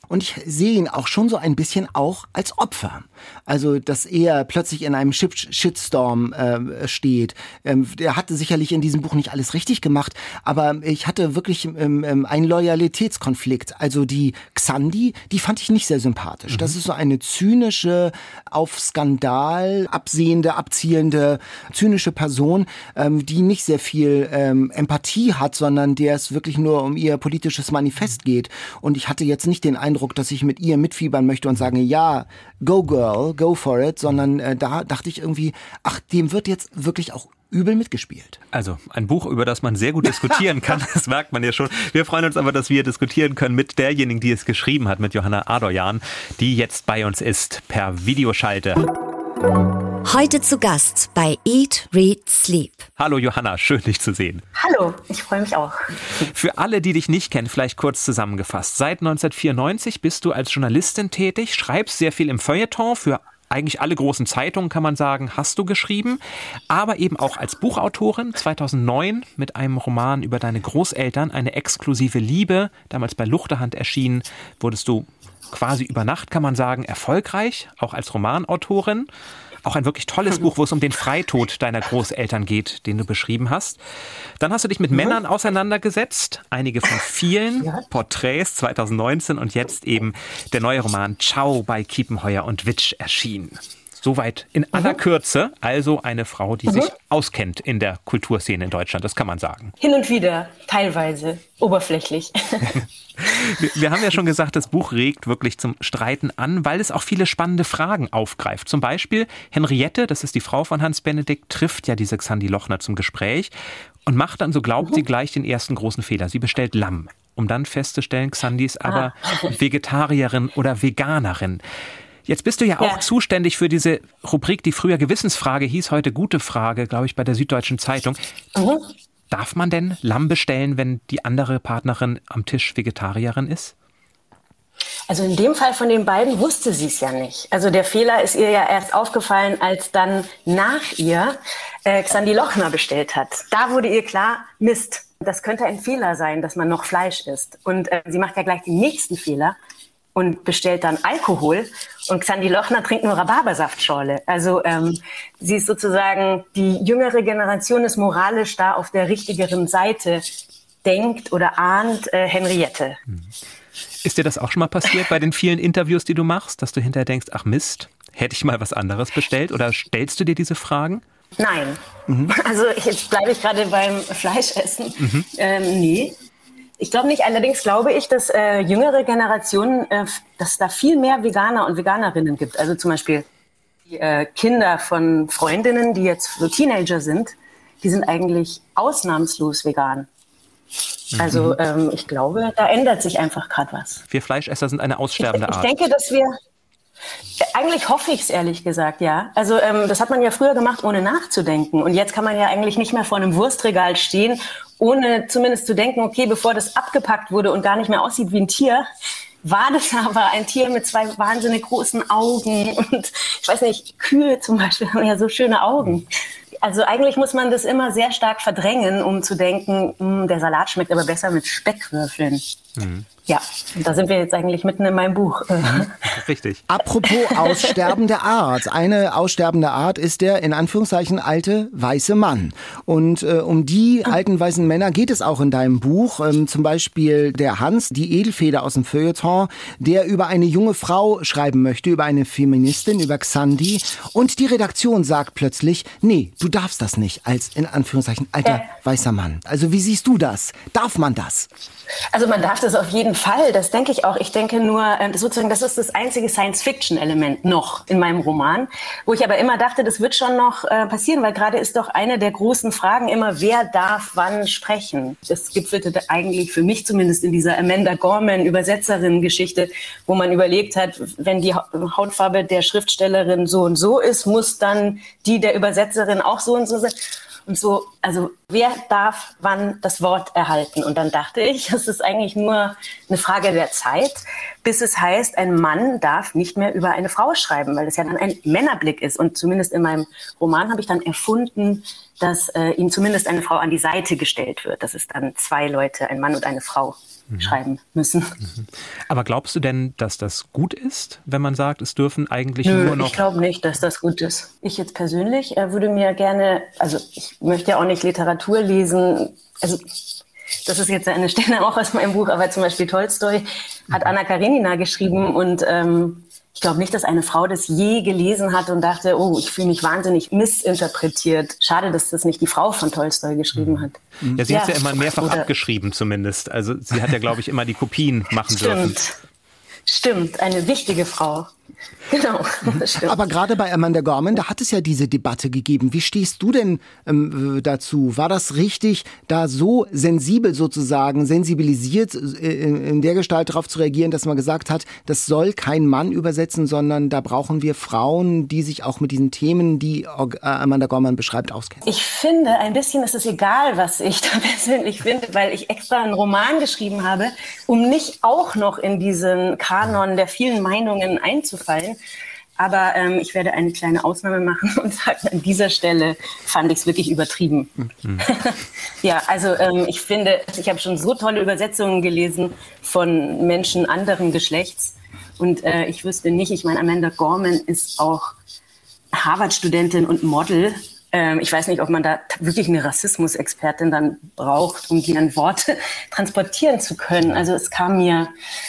C: Und ich sehe ihn auch schon so ein bisschen auch als Opfer. Also, dass er plötzlich in einem Shitstorm äh, steht. Ähm, er hatte sicherlich in diesem Buch nicht alles richtig gemacht, aber ich hatte wirklich ähm, ähm, einen Loyalitätskonflikt. Also die Xandi, die fand ich nicht sehr sympathisch. Mhm. Das ist so eine zynische, auf Skandal absehende, abzielende, zynische Person, ähm, die nicht sehr viel ähm, Empathie hat, sondern der es wirklich nur um ihr politisches Manifest geht. Und ich hatte jetzt nicht den Eindruck, dass ich mit ihr mitfiebern möchte und sagen, ja, go girl, go for it, sondern äh, da dachte ich irgendwie, ach, dem wird jetzt wirklich auch übel mitgespielt.
B: Also ein Buch, über das man sehr gut diskutieren kann, das merkt man ja schon. Wir freuen uns aber, dass wir diskutieren können mit derjenigen, die es geschrieben hat, mit Johanna Adorjan, die jetzt bei uns ist per Videoschalte.
A: Heute zu Gast bei Eat, Read, Sleep.
B: Hallo Johanna, schön dich zu sehen.
E: Hallo, ich freue mich auch.
B: Für alle, die dich nicht kennen, vielleicht kurz zusammengefasst. Seit 1994 bist du als Journalistin tätig, schreibst sehr viel im Feuilleton für eigentlich alle großen Zeitungen, kann man sagen, hast du geschrieben, aber eben auch als Buchautorin 2009 mit einem Roman über deine Großeltern, eine exklusive Liebe, damals bei Luchterhand erschienen, wurdest du quasi über Nacht, kann man sagen, erfolgreich, auch als Romanautorin. Auch ein wirklich tolles Buch, wo es um den Freitod deiner Großeltern geht, den du beschrieben hast. Dann hast du dich mit mhm. Männern auseinandergesetzt, einige von vielen. Porträts 2019 und jetzt eben der neue Roman Ciao bei Kiepenheuer und Witsch erschienen. Soweit in aller mhm. Kürze. Also eine Frau, die mhm. sich auskennt in der Kulturszene in Deutschland, das kann man sagen.
E: Hin und wieder, teilweise, oberflächlich.
B: Wir haben ja schon gesagt, das Buch regt wirklich zum Streiten an, weil es auch viele spannende Fragen aufgreift. Zum Beispiel Henriette, das ist die Frau von Hans Benedikt, trifft ja diese Xandi Lochner zum Gespräch und macht dann, so glaubt mhm. sie, gleich den ersten großen Fehler. Sie bestellt Lamm, um dann festzustellen, Xandi ist aber ah. Vegetarierin oder Veganerin. Jetzt bist du ja auch ja. zuständig für diese Rubrik, die früher Gewissensfrage hieß, heute gute Frage, glaube ich, bei der Süddeutschen Zeitung. Mhm. Darf man denn Lamm bestellen, wenn die andere Partnerin am Tisch Vegetarierin ist?
E: Also in dem Fall von den beiden wusste sie es ja nicht. Also der Fehler ist ihr ja erst aufgefallen, als dann nach ihr äh, Xandi Lochner bestellt hat. Da wurde ihr klar, Mist, das könnte ein Fehler sein, dass man noch Fleisch isst. Und äh, sie macht ja gleich den nächsten Fehler und bestellt dann Alkohol und Xandi Lochner trinkt nur Rhabarbersaftschorle. Also ähm, sie ist sozusagen, die jüngere Generation ist moralisch da auf der richtigeren Seite, denkt oder ahnt äh, Henriette. Hm.
B: Ist dir das auch schon mal passiert bei den vielen Interviews, die du machst, dass du hinterher denkst, ach Mist, hätte ich mal was anderes bestellt? Oder stellst du dir diese Fragen?
E: Nein. Mhm. Also jetzt bleibe ich gerade beim Fleischessen. Mhm. Ähm, nee, ich glaube nicht. Allerdings glaube ich, dass äh, jüngere Generationen, äh, dass da viel mehr Veganer und Veganerinnen gibt. Also zum Beispiel die äh, Kinder von Freundinnen, die jetzt so Teenager sind, die sind eigentlich ausnahmslos vegan. Also mhm. ähm, ich glaube, da ändert sich einfach gerade was.
B: Wir Fleischesser sind eine aussterbende
E: ich,
B: Art.
E: Ich denke, dass wir eigentlich hoffe ich es ehrlich gesagt, ja. Also ähm, das hat man ja früher gemacht, ohne nachzudenken. Und jetzt kann man ja eigentlich nicht mehr vor einem Wurstregal stehen, ohne zumindest zu denken, okay, bevor das abgepackt wurde und gar nicht mehr aussieht wie ein Tier, war das aber ein Tier mit zwei wahnsinnig großen Augen. Und ich weiß nicht, Kühe zum Beispiel haben ja so schöne Augen. Also eigentlich muss man das immer sehr stark verdrängen, um zu denken, hm, der Salat schmeckt aber besser mit Speckwürfeln. Mhm. Ja, da sind wir jetzt eigentlich mitten in meinem Buch.
B: Richtig.
C: Apropos aussterbende Art. Eine aussterbende Art ist der in Anführungszeichen alte weiße Mann. Und äh, um die alten weißen Männer geht es auch in deinem Buch. Ähm, zum Beispiel der Hans, die Edelfeder aus dem Feuilleton, der über eine junge Frau schreiben möchte, über eine Feministin, über Xandi. Und die Redaktion sagt plötzlich, nee, du darfst das nicht als in Anführungszeichen alter äh. weißer Mann. Also wie siehst du das? Darf man das?
E: Also man darf das auf jeden Fall, das denke ich auch. Ich denke nur, äh, sozusagen, das ist das einzige Science-Fiction-Element noch in meinem Roman, wo ich aber immer dachte, das wird schon noch äh, passieren, weil gerade ist doch eine der großen Fragen immer, wer darf wann sprechen? Das gipfelte eigentlich für mich zumindest in dieser Amanda Gorman Übersetzerin-Geschichte, wo man überlegt hat, wenn die Hautfarbe der Schriftstellerin so und so ist, muss dann die der Übersetzerin auch so und so sein und so, also wer darf wann das Wort erhalten? Und dann dachte ich, es ist eigentlich nur eine Frage der Zeit, bis es heißt, ein Mann darf nicht mehr über eine Frau schreiben, weil das ja dann ein Männerblick ist. Und zumindest in meinem Roman habe ich dann erfunden, dass äh, ihm zumindest eine Frau an die Seite gestellt wird. Das ist dann zwei Leute, ein Mann und eine Frau mhm. schreiben müssen. Mhm.
B: Aber glaubst du denn, dass das gut ist, wenn man sagt, es dürfen eigentlich
E: Nö,
B: nur noch.
E: Ich glaube nicht, dass das gut ist. Ich jetzt persönlich äh, würde mir gerne, also ich möchte ja auch nicht Literatur lesen, also das ist jetzt eine Stelle auch aus meinem Buch, aber zum Beispiel Tolstoi hat Anna Karenina geschrieben und ähm, ich glaube nicht, dass eine Frau das je gelesen hat und dachte, oh, ich fühle mich wahnsinnig missinterpretiert. Schade, dass das nicht die Frau von Tolstoi geschrieben hat.
B: Ja, sie ja, hat es ja immer mehrfach oder abgeschrieben zumindest. Also sie hat ja, glaube ich, immer die Kopien machen
E: Stimmt.
B: dürfen.
E: Stimmt, eine wichtige Frau. Genau.
C: Aber gerade bei Amanda Gorman, da hat es ja diese Debatte gegeben. Wie stehst du denn ähm, dazu? War das richtig, da so sensibel sozusagen, sensibilisiert äh, in der Gestalt darauf zu reagieren, dass man gesagt hat, das soll kein Mann übersetzen, sondern da brauchen wir Frauen, die sich auch mit diesen Themen, die äh, Amanda Gorman beschreibt, auskennen?
E: Ich finde, ein bisschen ist es egal, was ich da persönlich finde, weil ich extra einen Roman geschrieben habe, um nicht auch noch in diesen Kanon der vielen Meinungen einzufallen gefallen. Aber ähm, ich werde eine kleine Ausnahme machen und sagen, an dieser Stelle fand ich es wirklich übertrieben. Mhm. ja, also ähm, ich finde, ich habe schon so tolle Übersetzungen gelesen von Menschen anderen Geschlechts. Und äh, ich wüsste nicht, ich meine, Amanda Gorman ist auch Harvard-Studentin und Model. Ähm, ich weiß nicht, ob man da wirklich eine Rassismusexpertin dann braucht, um deren Worte transportieren zu können. Also es kam mir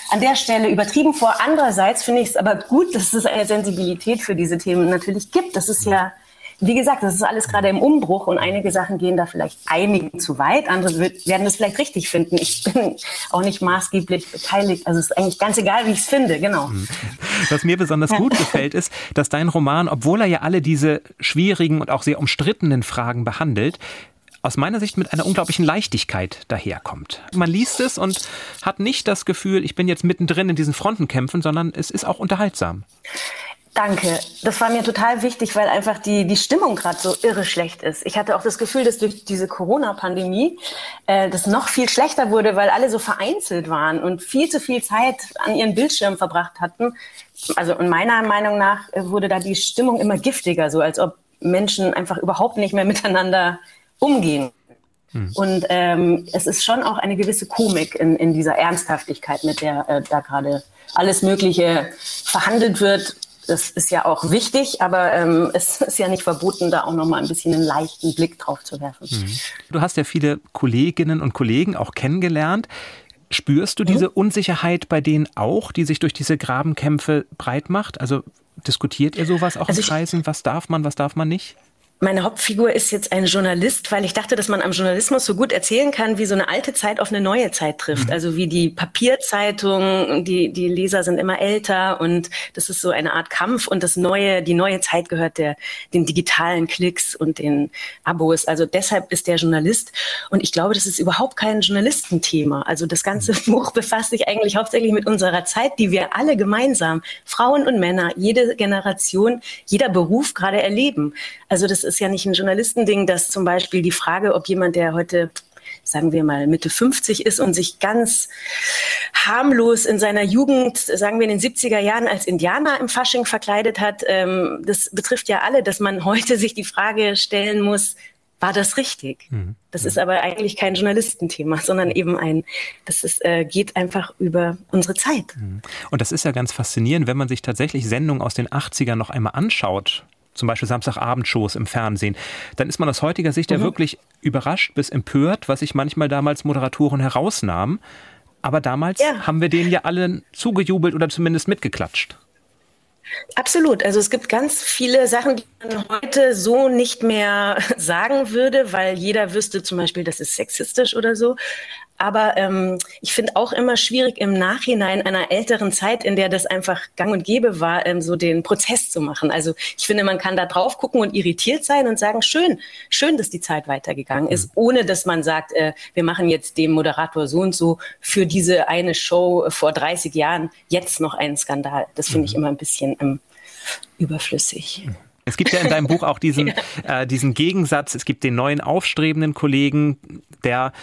E: an der Stelle übertrieben vor. Andererseits finde ich es aber gut, dass es eine Sensibilität für diese Themen natürlich gibt. Das ist ja wie gesagt, das ist alles gerade im Umbruch und einige Sachen gehen da vielleicht einigen zu weit, andere werden es vielleicht richtig finden. Ich bin auch nicht maßgeblich beteiligt. Also es ist eigentlich ganz egal, wie ich es finde, genau. Mhm.
B: Was mir besonders gut gefällt, ist, dass dein Roman, obwohl er ja alle diese schwierigen und auch sehr umstrittenen Fragen behandelt, aus meiner Sicht mit einer unglaublichen Leichtigkeit daherkommt. Man liest es und hat nicht das Gefühl, ich bin jetzt mittendrin in diesen Frontenkämpfen, sondern es ist auch unterhaltsam.
E: Danke. Das war mir total wichtig, weil einfach die, die Stimmung gerade so irre schlecht ist. Ich hatte auch das Gefühl, dass durch diese Corona-Pandemie äh, das noch viel schlechter wurde, weil alle so vereinzelt waren und viel zu viel Zeit an ihren Bildschirmen verbracht hatten. Also in meiner Meinung nach äh, wurde da die Stimmung immer giftiger, so als ob Menschen einfach überhaupt nicht mehr miteinander umgehen. Hm. Und ähm, es ist schon auch eine gewisse Komik in, in dieser Ernsthaftigkeit, mit der äh, da gerade alles Mögliche verhandelt wird das ist ja auch wichtig, aber ähm, es ist ja nicht verboten, da auch noch mal ein bisschen einen leichten Blick drauf zu werfen. Mhm.
B: Du hast ja viele Kolleginnen und Kollegen auch kennengelernt. Spürst du diese mhm. Unsicherheit bei denen auch, die sich durch diese Grabenkämpfe breit macht? Also diskutiert ihr sowas auch also in Kreisen? Was darf man, was darf man nicht?
E: Meine Hauptfigur ist jetzt ein Journalist, weil ich dachte, dass man am Journalismus so gut erzählen kann, wie so eine alte Zeit auf eine neue Zeit trifft. Mhm. Also wie die Papierzeitung, die, die Leser sind immer älter und das ist so eine Art Kampf und das neue, die neue Zeit gehört der, den digitalen Klicks und den Abos. Also deshalb ist der Journalist und ich glaube, das ist überhaupt kein Journalistenthema. Also das ganze mhm. Buch befasst sich eigentlich hauptsächlich mit unserer Zeit, die wir alle gemeinsam, Frauen und Männer, jede Generation, jeder Beruf gerade erleben. Also das ist ja nicht ein Journalistending, dass zum Beispiel die Frage, ob jemand, der heute sagen wir mal Mitte 50 ist und sich ganz harmlos in seiner Jugend, sagen wir in den 70er Jahren als Indianer im Fasching verkleidet hat, ähm, das betrifft ja alle, dass man heute sich die Frage stellen muss, war das richtig? Mhm. Das ist aber eigentlich kein Journalistenthema, sondern eben ein, das ist, äh, geht einfach über unsere Zeit. Mhm.
B: Und das ist ja ganz faszinierend, wenn man sich tatsächlich Sendungen aus den 80ern noch einmal anschaut zum Beispiel Samstagabendshows im Fernsehen, dann ist man aus heutiger Sicht mhm. ja wirklich überrascht bis empört, was sich manchmal damals Moderatoren herausnahmen. Aber damals ja. haben wir denen ja alle zugejubelt oder zumindest mitgeklatscht.
E: Absolut. Also es gibt ganz viele Sachen, die man heute so nicht mehr sagen würde, weil jeder wüsste zum Beispiel, das ist sexistisch oder so. Aber ähm, ich finde auch immer schwierig im Nachhinein einer älteren Zeit, in der das einfach gang und gäbe war, ähm, so den Prozess zu machen. Also ich finde, man kann da drauf gucken und irritiert sein und sagen, schön, schön, dass die Zeit weitergegangen ist, mhm. ohne dass man sagt, äh, wir machen jetzt dem Moderator so und so für diese eine Show vor 30 Jahren jetzt noch einen Skandal. Das finde ich mhm. immer ein bisschen ähm, überflüssig.
B: Es gibt ja in deinem Buch auch diesen, äh, diesen Gegensatz. Es gibt den neuen aufstrebenden Kollegen, der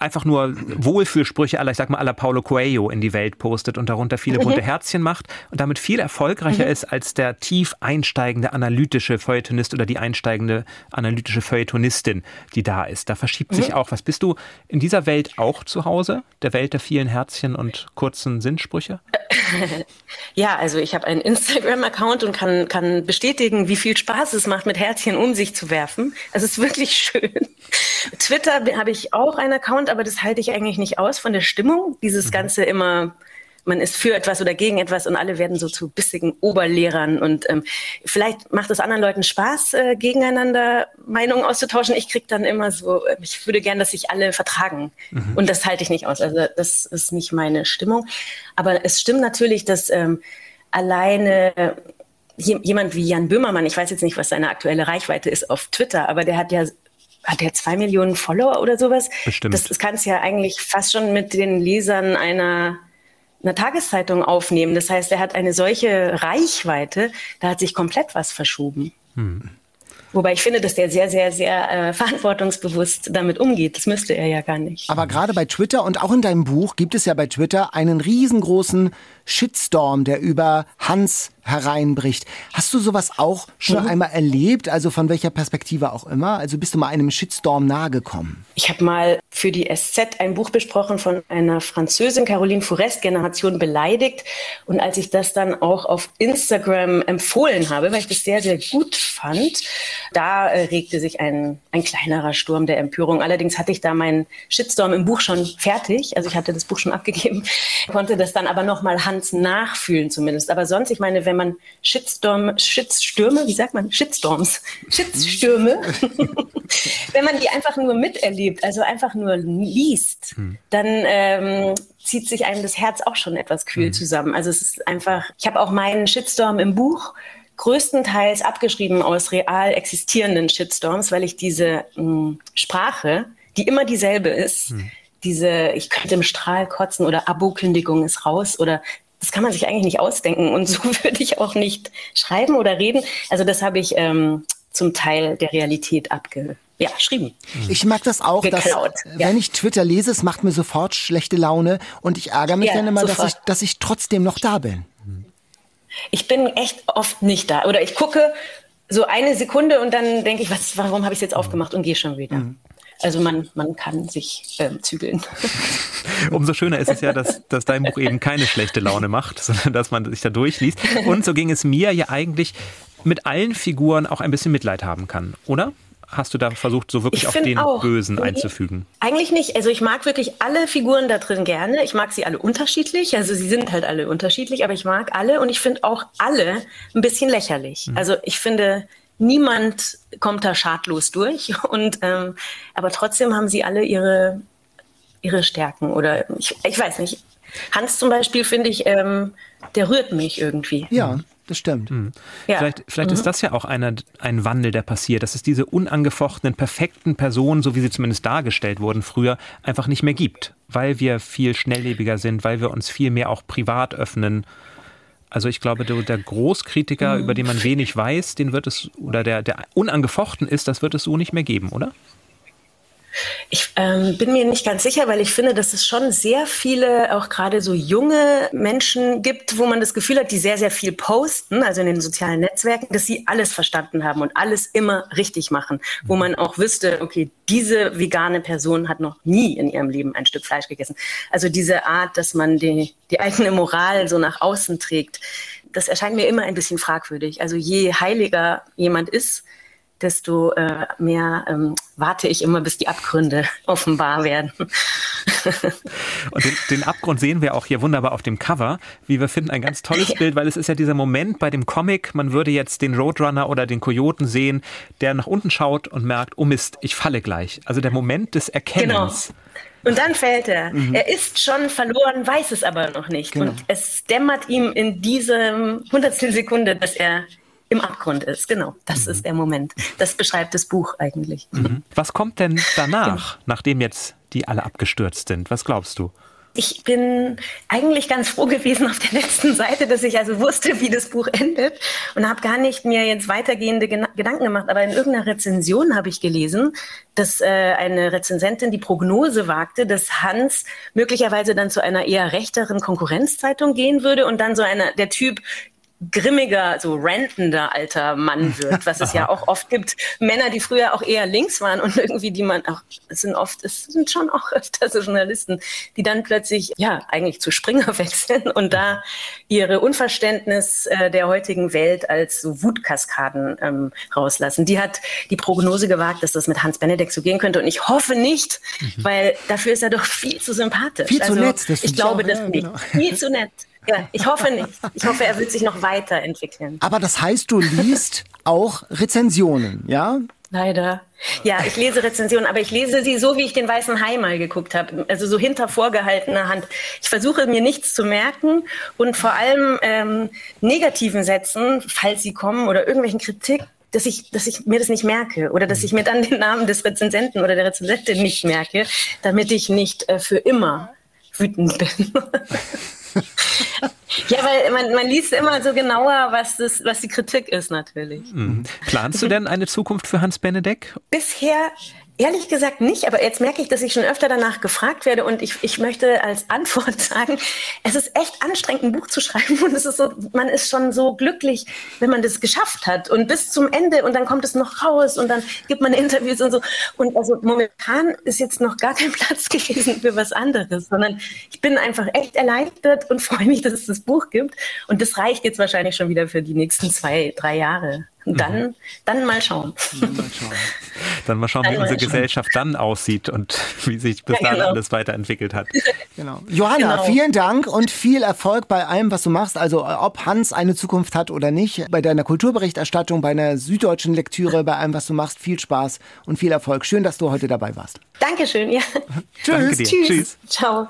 B: einfach nur Wohlfühlsprüche aller, ich sag mal, aller Paulo Coelho in die Welt postet und darunter viele mhm. bunte Herzchen macht und damit viel erfolgreicher mhm. ist als der tief einsteigende analytische Feuilletonist oder die einsteigende analytische Feuilletonistin, die da ist. Da verschiebt mhm. sich auch was. Bist du in dieser Welt auch zu Hause? Der Welt der vielen Herzchen und kurzen Sinnsprüche?
E: Ja, also ich habe einen Instagram-Account und kann, kann bestätigen, wie viel Spaß es macht, mit Herzchen um sich zu werfen. Es ist wirklich schön. Twitter habe ich auch einen Account, aber das halte ich eigentlich nicht aus von der Stimmung. Dieses mhm. Ganze immer man ist für etwas oder gegen etwas und alle werden so zu bissigen Oberlehrern. Und ähm, vielleicht macht es anderen Leuten Spaß, äh, gegeneinander Meinungen auszutauschen. Ich kriege dann immer so, äh, ich würde gern, dass sich alle vertragen. Mhm. Und das halte ich nicht aus. Also das ist nicht meine Stimmung. Aber es stimmt natürlich, dass ähm, alleine äh, jemand wie Jan Böhmermann, ich weiß jetzt nicht, was seine aktuelle Reichweite ist auf Twitter, aber der hat ja hat er zwei Millionen Follower oder sowas?
B: Bestimmt.
E: Das, das kannst ja eigentlich fast schon mit den Lesern einer, einer Tageszeitung aufnehmen. Das heißt, er hat eine solche Reichweite, da hat sich komplett was verschoben. Hm. Wobei ich finde, dass der sehr, sehr, sehr äh, verantwortungsbewusst damit umgeht. Das müsste er ja gar nicht.
C: Aber gerade bei Twitter und auch in deinem Buch gibt es ja bei Twitter einen riesengroßen Shitstorm, der über Hans hereinbricht. Hast du sowas auch schon mhm. einmal erlebt? Also von welcher Perspektive auch immer? Also bist du mal einem Shitstorm nahegekommen?
E: Ich habe mal für die SZ ein Buch besprochen von einer Französin, Caroline Forest, Generation beleidigt. Und als ich das dann auch auf Instagram empfohlen habe, weil ich das sehr, sehr gut fand, da äh, regte sich ein, ein kleinerer Sturm der Empörung. Allerdings hatte ich da meinen Shitstorm im Buch schon fertig. Also ich hatte das Buch schon abgegeben, konnte das dann aber nochmal Hans nachfühlen zumindest. Aber sonst, ich meine, wenn man Shitstorm, Shitstürme, wie sagt man? Shitstorms, Shitstürme, wenn man die einfach nur miterlebt, also einfach nur liest, hm. dann ähm, zieht sich einem das Herz auch schon etwas kühl hm. zusammen. Also es ist einfach, ich habe auch meinen Shitstorm im Buch größtenteils abgeschrieben aus real existierenden Shitstorms, weil ich diese mh, hm, Sprache, die immer dieselbe ist, hm. diese, ich könnte im Strahl kotzen oder Abo-Kündigung ist raus oder das kann man sich eigentlich nicht ausdenken und so würde ich auch nicht schreiben oder reden. Also das habe ich ähm, zum Teil der Realität abge ja, geschrieben.
C: Ich mag das auch, Geklaut, dass, ja. wenn ich Twitter lese, es macht mir sofort schlechte Laune und ich ärgere mich ja, dann immer, dass ich, dass ich trotzdem noch da bin.
E: Ich bin echt oft nicht da. Oder ich gucke so eine Sekunde und dann denke ich, was, warum habe ich es jetzt aufgemacht und gehe schon wieder. Mhm. Also man, man kann sich ähm, zügeln.
B: Umso schöner ist es ja, dass, dass dein Buch eben keine schlechte Laune macht, sondern dass man sich da durchliest. Und so ging es mir ja eigentlich mit allen Figuren auch ein bisschen Mitleid haben kann, oder? hast du da versucht, so wirklich auf den auch. Bösen einzufügen?
E: Eigentlich nicht. Also ich mag wirklich alle Figuren da drin gerne. Ich mag sie alle unterschiedlich. Also sie sind halt alle unterschiedlich, aber ich mag alle und ich finde auch alle ein bisschen lächerlich. Mhm. Also ich finde, niemand kommt da schadlos durch. Und ähm, aber trotzdem haben sie alle ihre ihre Stärken oder ich, ich weiß nicht. Hans zum Beispiel finde ich, ähm, der rührt mich irgendwie.
C: Ja, das stimmt. Mhm.
B: Ja. Vielleicht, vielleicht mhm. ist das ja auch einer, ein Wandel, der passiert, dass es diese unangefochtenen, perfekten Personen, so wie sie zumindest dargestellt wurden früher, einfach nicht mehr gibt, weil wir viel schnelllebiger sind, weil wir uns viel mehr auch privat öffnen. Also ich glaube, der Großkritiker, mhm. über den man wenig weiß, den wird es, oder der, der unangefochten ist, das wird es so nicht mehr geben, oder?
E: Ich ähm, bin mir nicht ganz sicher, weil ich finde, dass es schon sehr viele, auch gerade so junge Menschen gibt, wo man das Gefühl hat, die sehr, sehr viel posten, also in den sozialen Netzwerken, dass sie alles verstanden haben und alles immer richtig machen, wo man auch wüsste, okay, diese vegane Person hat noch nie in ihrem Leben ein Stück Fleisch gegessen. Also diese Art, dass man die, die eigene Moral so nach außen trägt, das erscheint mir immer ein bisschen fragwürdig. Also je heiliger jemand ist, desto äh, mehr ähm, warte ich immer, bis die Abgründe offenbar werden.
B: Und den, den, Abgrund sehen wir auch hier wunderbar auf dem Cover, wie wir finden, ein ganz tolles Bild, weil es ist ja dieser Moment bei dem Comic, man würde jetzt den Roadrunner oder den Kojoten sehen, der nach unten schaut und merkt, oh Mist, ich falle gleich. Also der Moment des Erkennens.
E: Genau. Und dann fällt er. Mhm. Er ist schon verloren, weiß es aber noch nicht. Genau. Und es dämmert ihm in diesem Hundertstel Sekunde, dass er im Abgrund ist. Genau, das mhm. ist der Moment. Das beschreibt das Buch eigentlich.
B: Mhm. Was kommt denn danach, genau. nachdem jetzt die alle abgestürzt sind? Was glaubst du?
E: Ich bin eigentlich ganz froh gewesen auf der letzten Seite, dass ich also wusste, wie das Buch endet und habe gar nicht mir jetzt weitergehende Gedanken gemacht. Aber in irgendeiner Rezension habe ich gelesen, dass äh, eine Rezensentin die Prognose wagte, dass Hans möglicherweise dann zu einer eher rechteren Konkurrenzzeitung gehen würde und dann so einer der Typ grimmiger, so rantender alter Mann wird, was es ja auch oft gibt. Männer, die früher auch eher links waren und irgendwie die man auch, es sind oft, es sind schon auch öfter so Journalisten, die dann plötzlich, ja, eigentlich zu Springer wechseln und da ihre Unverständnis äh, der heutigen Welt als so Wutkaskaden ähm, rauslassen. Die hat die Prognose gewagt, dass das mit Hans Benedek so gehen könnte und ich hoffe nicht, mhm. weil dafür ist er doch viel zu sympathisch.
C: Viel zu also, nett.
E: Das ich glaube, das ja, nicht. Genau. Viel zu nett. Ja, ich hoffe nicht. Ich hoffe, er wird sich noch weiterentwickeln.
C: Aber das heißt, du liest auch Rezensionen, ja?
E: Leider. Ja, ich lese Rezensionen, aber ich lese sie so, wie ich den Weißen Hai mal geguckt habe. Also so hinter vorgehaltener Hand. Ich versuche mir nichts zu merken und vor allem ähm, negativen Sätzen, falls sie kommen, oder irgendwelchen Kritik, dass ich, dass ich mir das nicht merke oder dass ich mir dann den Namen des Rezensenten oder der Rezensentin nicht merke, damit ich nicht äh, für immer wütend bin. ja, weil man, man liest immer so genauer, was, das, was die Kritik ist natürlich.
B: Mhm. Planst du denn eine Zukunft für Hans Benedek?
E: Bisher Ehrlich gesagt nicht, aber jetzt merke ich, dass ich schon öfter danach gefragt werde und ich, ich möchte als Antwort sagen, es ist echt anstrengend, ein Buch zu schreiben und es ist so, man ist schon so glücklich, wenn man das geschafft hat und bis zum Ende und dann kommt es noch raus und dann gibt man Interviews und so und also momentan ist jetzt noch gar kein Platz gewesen für was anderes, sondern ich bin einfach echt erleichtert und freue mich, dass es das Buch gibt und das reicht jetzt wahrscheinlich schon wieder für die nächsten zwei, drei Jahre. Dann, mhm. dann mal schauen. Dann mal schauen,
B: dann mal schauen wie unsere Gesellschaft dann aussieht und wie sich bis ja, genau. dahin alles weiterentwickelt hat.
C: Genau. Johanna, genau. vielen Dank und viel Erfolg bei allem, was du machst. Also ob Hans eine Zukunft hat oder nicht, bei deiner Kulturberichterstattung, bei einer süddeutschen Lektüre, bei allem, was du machst, viel Spaß und viel Erfolg. Schön, dass du heute dabei warst.
E: Dankeschön, ja.
C: Tschüss.
E: Tschüss. Tschüss. Ciao.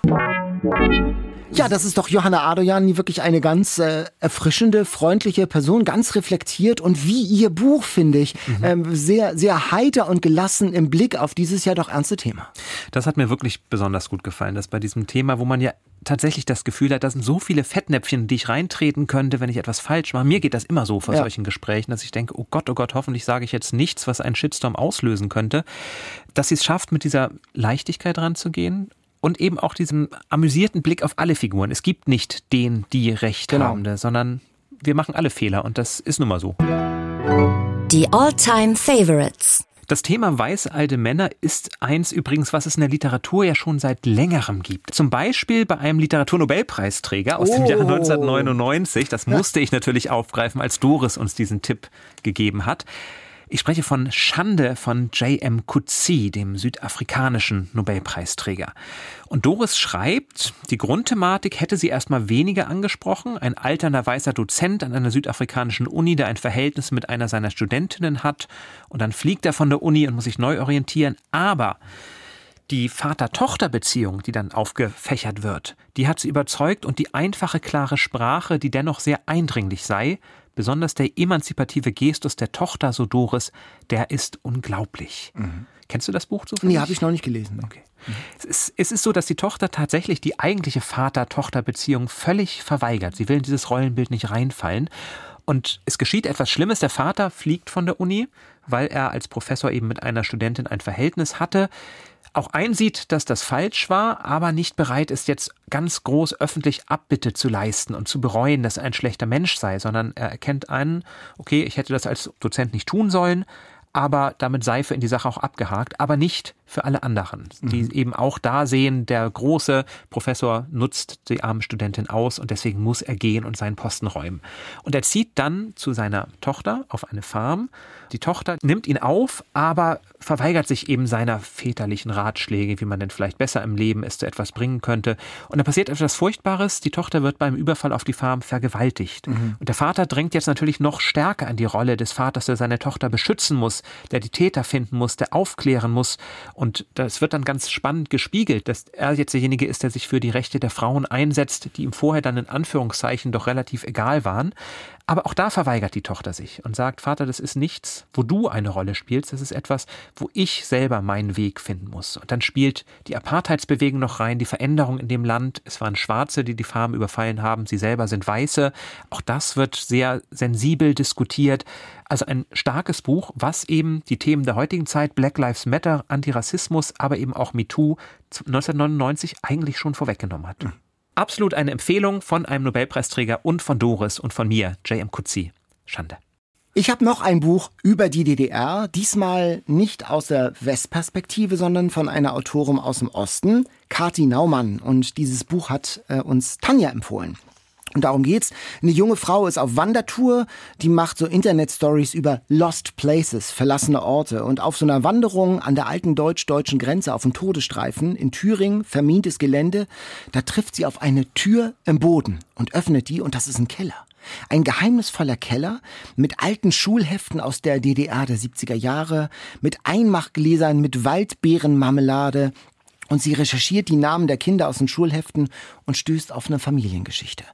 C: Ja, das ist doch Johanna Adoyan, wirklich eine ganz äh, erfrischende, freundliche Person, ganz reflektiert und wie ihr Buch, finde ich, mhm. ähm, sehr, sehr heiter und gelassen im Blick auf dieses ja doch ernste Thema.
B: Das hat mir wirklich besonders gut gefallen, dass bei diesem Thema, wo man ja tatsächlich das Gefühl hat, da sind so viele Fettnäpfchen, die ich reintreten könnte, wenn ich etwas falsch mache. Mir geht das immer so vor ja. solchen Gesprächen, dass ich denke, oh Gott, oh Gott, hoffentlich sage ich jetzt nichts, was einen Shitstorm auslösen könnte. Dass sie es schafft, mit dieser Leichtigkeit ranzugehen und eben auch diesem amüsierten Blick auf alle Figuren. Es gibt nicht den, die Recht genau. haben, sondern wir machen alle Fehler und das ist nun mal so.
A: Die All-Time Favorites.
B: Das Thema weiße alte Männer ist eins übrigens, was es in der Literatur ja schon seit längerem gibt. Zum Beispiel bei einem Literaturnobelpreisträger aus oh. dem Jahr 1999. Das musste ich natürlich aufgreifen, als Doris uns diesen Tipp gegeben hat. Ich spreche von Schande von J.M. Coetzee, dem südafrikanischen Nobelpreisträger. Und Doris schreibt, die Grundthematik hätte sie erstmal weniger angesprochen. Ein alternder weißer Dozent an einer südafrikanischen Uni, der ein Verhältnis mit einer seiner Studentinnen hat. Und dann fliegt er von der Uni und muss sich neu orientieren. Aber die Vater-Tochter-Beziehung, die dann aufgefächert wird, die hat sie überzeugt und die einfache, klare Sprache, die dennoch sehr eindringlich sei, Besonders der emanzipative Gestus der Tochter, so Doris, der ist unglaublich. Mhm. Kennst du das Buch
C: zufällig? Nee, habe ich noch nicht gelesen. Okay.
B: Mhm. Es, ist, es ist so, dass die Tochter tatsächlich die eigentliche Vater-Tochter-Beziehung völlig verweigert. Sie will in dieses Rollenbild nicht reinfallen. Und es geschieht etwas Schlimmes. Der Vater fliegt von der Uni, weil er als Professor eben mit einer Studentin ein Verhältnis hatte auch einsieht, dass das falsch war, aber nicht bereit ist, jetzt ganz groß öffentlich Abbitte zu leisten und zu bereuen, dass er ein schlechter Mensch sei, sondern er erkennt einen, okay, ich hätte das als Dozent nicht tun sollen, aber damit Seife in die Sache auch abgehakt, aber nicht für alle anderen, die mhm. eben auch da sehen, der große Professor nutzt die arme Studentin aus und deswegen muss er gehen und seinen Posten räumen. Und er zieht dann zu seiner Tochter auf eine Farm. Die Tochter nimmt ihn auf, aber verweigert sich eben seiner väterlichen Ratschläge, wie man denn vielleicht besser im Leben es zu etwas bringen könnte. Und da passiert etwas Furchtbares. Die Tochter wird beim Überfall auf die Farm vergewaltigt. Mhm. Und der Vater drängt jetzt natürlich noch stärker an die Rolle des Vaters, der seine Tochter beschützen muss, der die Täter finden muss, der aufklären muss. Und das wird dann ganz spannend gespiegelt, dass er jetzt derjenige ist, der sich für die Rechte der Frauen einsetzt, die ihm vorher dann in Anführungszeichen doch relativ egal waren. Aber auch da verweigert die Tochter sich und sagt, Vater, das ist nichts, wo du eine Rolle spielst, das ist etwas, wo ich selber meinen Weg finden muss. Und dann spielt die Apartheidsbewegung noch rein, die Veränderung in dem Land. Es waren Schwarze, die die Farm überfallen haben, sie selber sind Weiße. Auch das wird sehr sensibel diskutiert. Also ein starkes Buch, was eben die Themen der heutigen Zeit, Black Lives Matter, Antirassismus, aber eben auch MeToo 1999 eigentlich schon vorweggenommen hat. Absolut eine Empfehlung von einem Nobelpreisträger und von Doris und von mir, J.M. Kutzi. Schande.
C: Ich habe noch ein Buch über die DDR, diesmal nicht aus der Westperspektive, sondern von einer Autorin aus dem Osten, Kati Naumann. Und dieses Buch hat äh, uns Tanja empfohlen. Und darum geht's. Eine junge Frau ist auf Wandertour, die macht so Internet-Stories über Lost Places, verlassene Orte. Und auf so einer Wanderung an der alten deutsch-deutschen Grenze auf dem Todesstreifen in Thüringen, vermintes Gelände, da trifft sie auf eine Tür im Boden und öffnet die und das ist ein Keller. Ein geheimnisvoller Keller mit alten Schulheften aus der DDR der 70er Jahre, mit Einmachgläsern mit Waldbeerenmarmelade, und sie recherchiert die Namen der Kinder aus den Schulheften und stößt auf eine Familiengeschichte.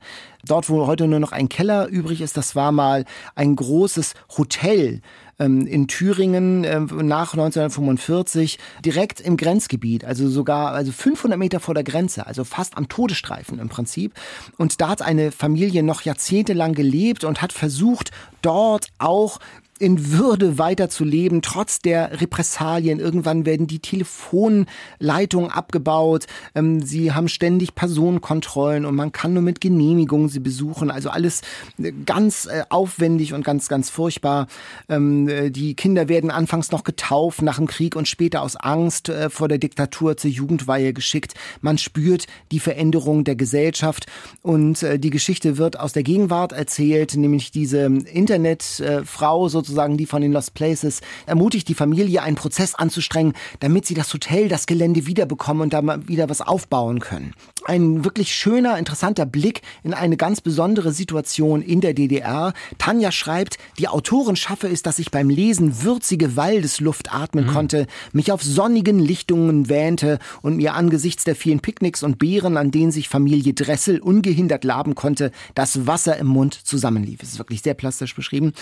C: Dort, wo heute nur noch ein Keller übrig ist, das war mal ein großes Hotel ähm, in Thüringen äh, nach 1945, direkt im Grenzgebiet, also sogar also 500 Meter vor der Grenze, also fast am Todesstreifen im Prinzip. Und da hat eine Familie noch jahrzehntelang gelebt und hat versucht, dort auch in Würde weiterzuleben, trotz der Repressalien. Irgendwann werden die Telefonleitungen abgebaut. Ähm, sie haben ständig Personenkontrollen und man kann nur mit Genehmigung sie besuchen. Also alles äh, ganz äh, aufwendig und ganz, ganz furchtbar. Ähm, äh, die Kinder werden anfangs noch getauft nach dem Krieg und später aus Angst vor der Diktatur zur Jugendweihe geschickt. Man spürt die Veränderung der Gesellschaft und die Geschichte wird aus der Gegenwart erzählt, nämlich diese Internetfrau sozusagen sozusagen die von den Lost Places, ermutigt die Familie, einen Prozess anzustrengen, damit sie das Hotel, das Gelände wiederbekommen und da mal wieder was aufbauen können. Ein wirklich schöner, interessanter Blick in eine ganz besondere Situation in der DDR. Tanja schreibt, die Autorin schaffe es, dass ich beim Lesen würzige Waldesluft atmen mhm. konnte, mich auf sonnigen Lichtungen wähnte und mir angesichts der vielen Picknicks und Beeren, an denen sich Familie Dressel ungehindert laben konnte, das Wasser im Mund zusammenlief. Es ist wirklich sehr plastisch beschrieben.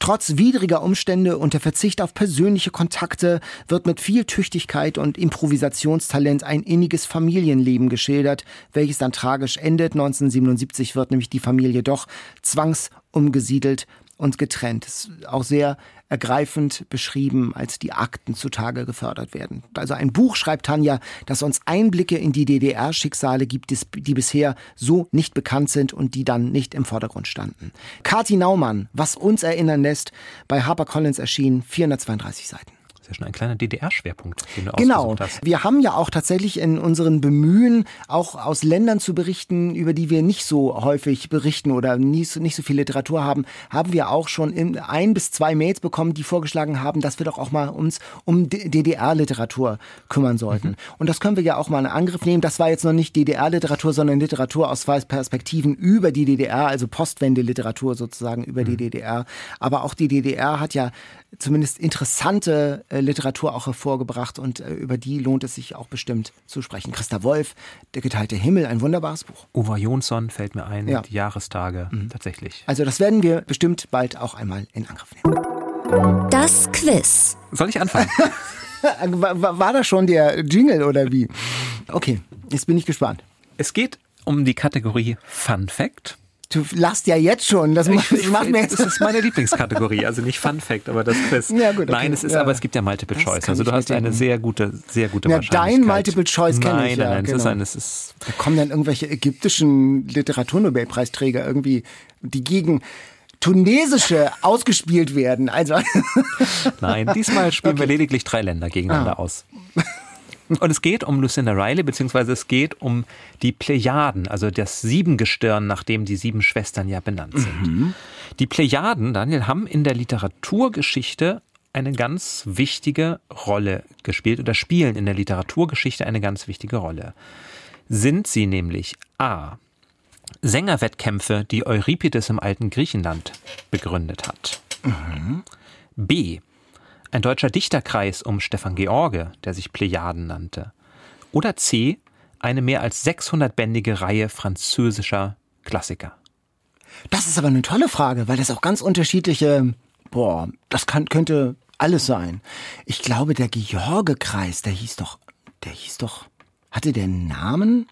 C: Trotz widriger Umstände und der Verzicht auf persönliche Kontakte wird mit viel Tüchtigkeit und Improvisationstalent ein inniges Familienleben geschildert, welches dann tragisch endet. 1977 wird nämlich die Familie doch zwangsumgesiedelt und getrennt. Ist auch sehr ergreifend beschrieben, als die Akten zutage gefördert werden. Also ein Buch, schreibt Tanja, das uns Einblicke in die DDR-Schicksale gibt, die bisher so nicht bekannt sind und die dann nicht im Vordergrund standen. Kati Naumann, was uns erinnern lässt, bei HarperCollins erschienen, 432 Seiten
B: ja schon ein kleiner DDR-Schwerpunkt,
C: den du Genau. Hast. Wir haben ja auch tatsächlich in unseren Bemühen, auch aus Ländern zu berichten, über die wir nicht so häufig berichten oder nicht so, nicht so viel Literatur haben, haben wir auch schon in ein bis zwei Mails bekommen, die vorgeschlagen haben, dass wir doch auch mal uns um DDR-Literatur kümmern sollten. Mhm. Und das können wir ja auch mal in Angriff nehmen. Das war jetzt noch nicht DDR-Literatur, sondern Literatur aus zwei Perspektiven über die DDR, also Postwende-Literatur sozusagen über mhm. die DDR. Aber auch die DDR hat ja zumindest interessante äh, Literatur auch hervorgebracht und äh, über die lohnt es sich auch bestimmt zu sprechen. Christa Wolf, Der geteilte Himmel, ein wunderbares Buch.
B: Uwe Jonsson fällt mir ein, ja. die Jahrestage, mhm. tatsächlich.
C: Also das werden wir bestimmt bald auch einmal in Angriff nehmen.
A: Das Quiz.
B: Soll ich anfangen?
C: war, war das schon der Jingle oder wie? Okay, jetzt bin ich gespannt.
B: Es geht um die Kategorie Fun Fact.
C: Du lachst ja jetzt schon. Das, macht, das macht mir
B: jetzt. Das ist meine Lieblingskategorie. Also nicht Fun Fact, aber das Quiz. Ja, gut, okay. Nein, es ist, ja. aber es gibt ja Multiple das Choice. Also du hast eine sehr gute, sehr gute ja,
C: Dein Multiple Choice kenne ich.
B: Nein, nein,
C: nein.
B: Genau. Das ist ein, das ist
C: da kommen dann irgendwelche ägyptischen Literaturnobelpreisträger irgendwie, die gegen tunesische ausgespielt werden. Also
B: Nein, diesmal spielen okay. wir lediglich drei Länder gegeneinander ah. aus. Und es geht um Lucinda Riley, beziehungsweise es geht um die Plejaden, also das Siebengestirn, nach dem die sieben Schwestern ja benannt sind. Mhm. Die Plejaden, Daniel, haben in der Literaturgeschichte eine ganz wichtige Rolle gespielt oder spielen in der Literaturgeschichte eine ganz wichtige Rolle. Sind sie nämlich A. Sängerwettkämpfe, die Euripides im alten Griechenland begründet hat. Mhm. B. Ein deutscher Dichterkreis um Stefan George, der sich Plejaden nannte. Oder C. Eine mehr als 600-bändige Reihe französischer Klassiker.
C: Das ist aber eine tolle Frage, weil das auch ganz unterschiedliche, boah, das kann, könnte alles sein. Ich glaube, der George-Kreis, der hieß doch, der hieß doch, hatte der einen Namen?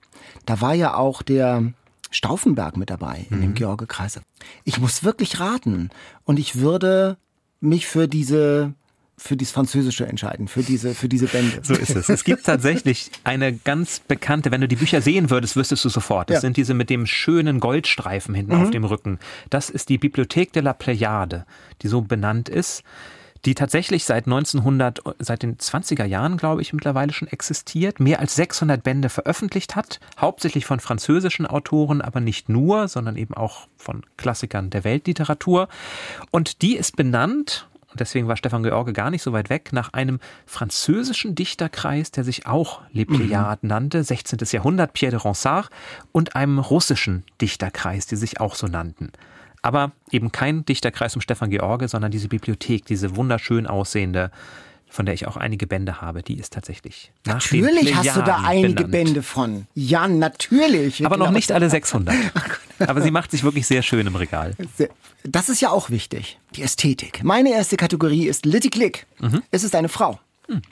C: Da war ja auch der Stauffenberg mit dabei in mhm. dem George-Kreis. Ich muss wirklich raten und ich würde mich für diese für dieses Französische entscheiden, für diese, für diese Bände.
B: So ist es. Es gibt tatsächlich eine ganz bekannte, wenn du die Bücher sehen würdest, wüsstest du sofort. Das ja. sind diese mit dem schönen Goldstreifen hinten mhm. auf dem Rücken. Das ist die Bibliothek de la Pléiade, die so benannt ist die tatsächlich seit 1900, seit den 20er Jahren, glaube ich, mittlerweile schon existiert, mehr als 600 Bände veröffentlicht hat, hauptsächlich von französischen Autoren, aber nicht nur, sondern eben auch von Klassikern der Weltliteratur. Und die ist benannt, und deswegen war Stefan George gar nicht so weit weg, nach einem französischen Dichterkreis, der sich auch Les Pléiades mhm. nannte, 16. Jahrhundert, Pierre de Ronsard, und einem russischen Dichterkreis, die sich auch so nannten. Aber eben kein Dichterkreis um Stefan George, sondern diese Bibliothek, diese wunderschön aussehende, von der ich auch einige Bände habe, die ist tatsächlich.
C: Natürlich hast du da einige benannt. Bände von. Ja, natürlich.
B: Aber noch nicht alle 600. Aber sie macht sich wirklich sehr schön im Regal.
C: Das ist ja auch wichtig. Die Ästhetik. Meine erste Kategorie ist Litty Click. Mhm. Es ist eine Frau. Mhm.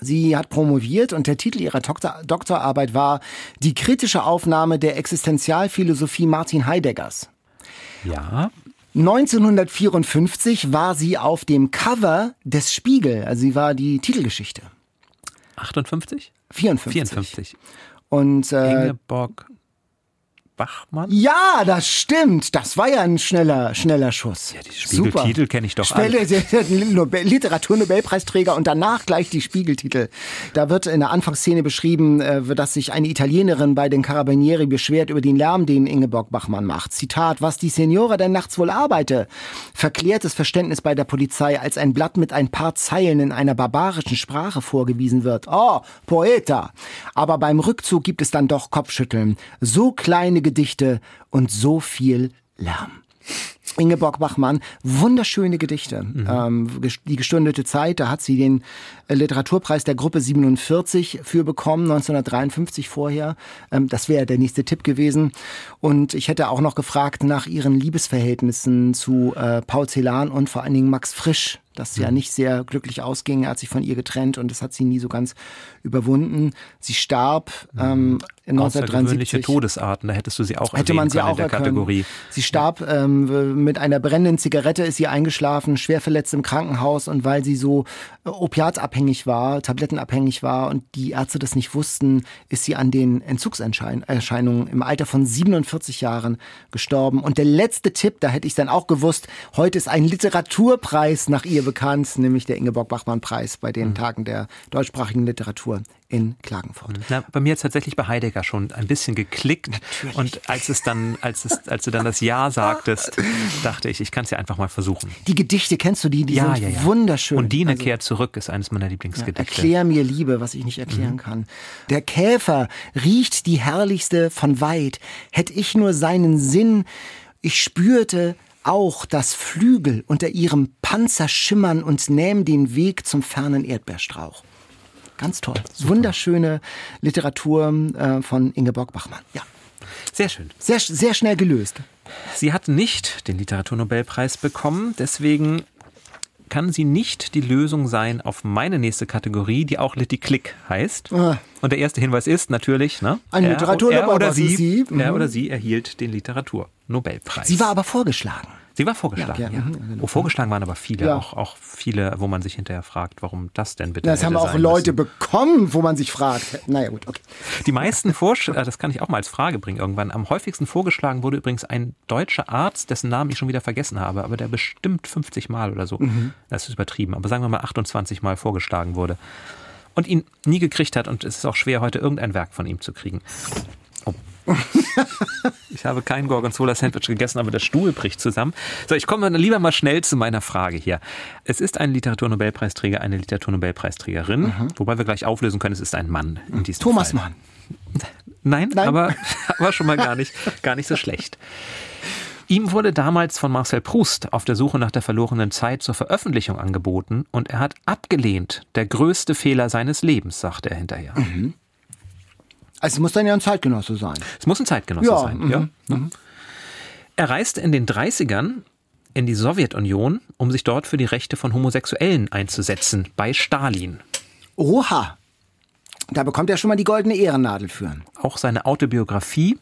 C: Sie hat promoviert und der Titel ihrer Doktor Doktorarbeit war Die kritische Aufnahme der Existenzialphilosophie Martin Heideggers.
B: Ja.
C: 1954 war sie auf dem Cover des Spiegel. Also sie war die Titelgeschichte.
B: 58?
C: 54.
B: 54.
C: Und
B: äh, Ingeborg Bachmann?
C: Ja, das stimmt. Das war ja ein schneller, schneller Schuss.
B: Ja, die Spiegeltitel kenne ich doch Spelle,
C: alle. Literaturnobelpreisträger und danach gleich die Spiegeltitel. Da wird in der Anfangsszene beschrieben, äh, dass sich eine Italienerin bei den Carabinieri beschwert über den Lärm, den Ingeborg Bachmann macht. Zitat, was die Signora denn nachts wohl arbeite. Verklärtes Verständnis bei der Polizei, als ein Blatt mit ein paar Zeilen in einer barbarischen Sprache vorgewiesen wird. Oh, Poeta. Aber beim Rückzug gibt es dann doch Kopfschütteln. So kleine Gedichte und so viel Lärm. Ingeborg Bachmann, wunderschöne Gedichte. Mhm. Ähm, die gestundete Zeit, da hat sie den äh, Literaturpreis der Gruppe 47 für bekommen, 1953 vorher. Ähm, das wäre der nächste Tipp gewesen. Und ich hätte auch noch gefragt nach ihren Liebesverhältnissen zu äh, Paul Celan und vor allen Dingen Max Frisch das ja nicht sehr glücklich ausging. Er hat sich von ihr getrennt und das hat sie nie so ganz überwunden. Sie starb mhm. ähm, in 1973.
B: Todesarten, da hättest du sie auch
C: hätte man sie auch
B: in der Kategorie.
C: Sie starb ähm, mit einer brennenden Zigarette, ist sie eingeschlafen, schwer verletzt im Krankenhaus und weil sie so äh, opiatabhängig war, tablettenabhängig war und die Ärzte das nicht wussten, ist sie an den Entzugserscheinungen im Alter von 47 Jahren gestorben. Und der letzte Tipp, da hätte ich dann auch gewusst, heute ist ein Literaturpreis nach ihr bekannt, nämlich der Ingeborg-Bachmann-Preis bei den mhm. Tagen der deutschsprachigen Literatur in Klagenfurt.
B: Na, bei mir hat tatsächlich bei Heidegger schon ein bisschen geklickt. Natürlich. Und als es dann, als es, als du dann das Ja sagtest, dachte ich, ich kann es ja einfach mal versuchen.
C: Die Gedichte kennst du die? Die ja, sind ja, ja. wunderschön.
B: Und Dine also, kehrt zurück ist eines meiner Lieblingsgedichte.
C: Ja, erklär mir Liebe, was ich nicht erklären mhm. kann. Der Käfer riecht die herrlichste von weit. Hätt ich nur seinen Sinn, ich spürte, auch das Flügel unter ihrem Panzer schimmern und nähmen den Weg zum fernen Erdbeerstrauch. Ganz toll. Super. Wunderschöne Literatur äh, von Ingeborg Bachmann. Ja.
B: Sehr schön.
C: Sehr, sehr schnell gelöst.
B: Sie hat nicht den Literaturnobelpreis bekommen, deswegen kann sie nicht die Lösung sein auf meine nächste Kategorie, die auch Litty Click heißt. Ah. Und der erste Hinweis ist natürlich, ne?
C: Ein Literaturnobelpreis.
B: Er oder sie, sie. er oder sie erhielt den Literaturnobelpreis.
C: Sie war aber vorgeschlagen.
B: Sie war vorgeschlagen, ja. ja. ja. Oh, vorgeschlagen waren aber viele, ja. auch, auch viele, wo man sich hinterher fragt, warum das denn bitte
C: Das haben auch Leute müssen. bekommen, wo man sich fragt. Naja, gut, okay.
B: Die meisten Vorschläge, das kann ich auch mal als Frage bringen irgendwann. Am häufigsten vorgeschlagen wurde übrigens ein deutscher Arzt, dessen Namen ich schon wieder vergessen habe, aber der bestimmt 50 Mal oder so. Mhm. Das ist übertrieben, aber sagen wir mal 28 Mal vorgeschlagen wurde. und ihn nie gekriegt hat. Und es ist auch schwer, heute irgendein Werk von ihm zu kriegen. Ich habe kein Gorgonzola-Sandwich gegessen, aber der Stuhl bricht zusammen. So, ich komme lieber mal schnell zu meiner Frage hier. Es ist ein Literaturnobelpreisträger, eine Literaturnobelpreisträgerin, mhm. wobei wir gleich auflösen können, es ist ein Mann in diesem
C: Thomas
B: Fall.
C: Mann.
B: Nein, Nein, Aber, aber schon mal gar nicht, gar nicht so schlecht. Ihm wurde damals von Marcel Proust auf der Suche nach der verlorenen Zeit zur Veröffentlichung angeboten und er hat abgelehnt. Der größte Fehler seines Lebens, sagte er hinterher. Mhm.
C: Also es muss dann ja ein Zeitgenosse sein.
B: Es muss ein Zeitgenosse ja, sein, mhm, ja. Mhm. Er reiste in den 30ern in die Sowjetunion, um sich dort für die Rechte von Homosexuellen einzusetzen, bei Stalin.
C: Oha, da bekommt er schon mal die goldene Ehrennadel für.
B: Auch seine Autobiografie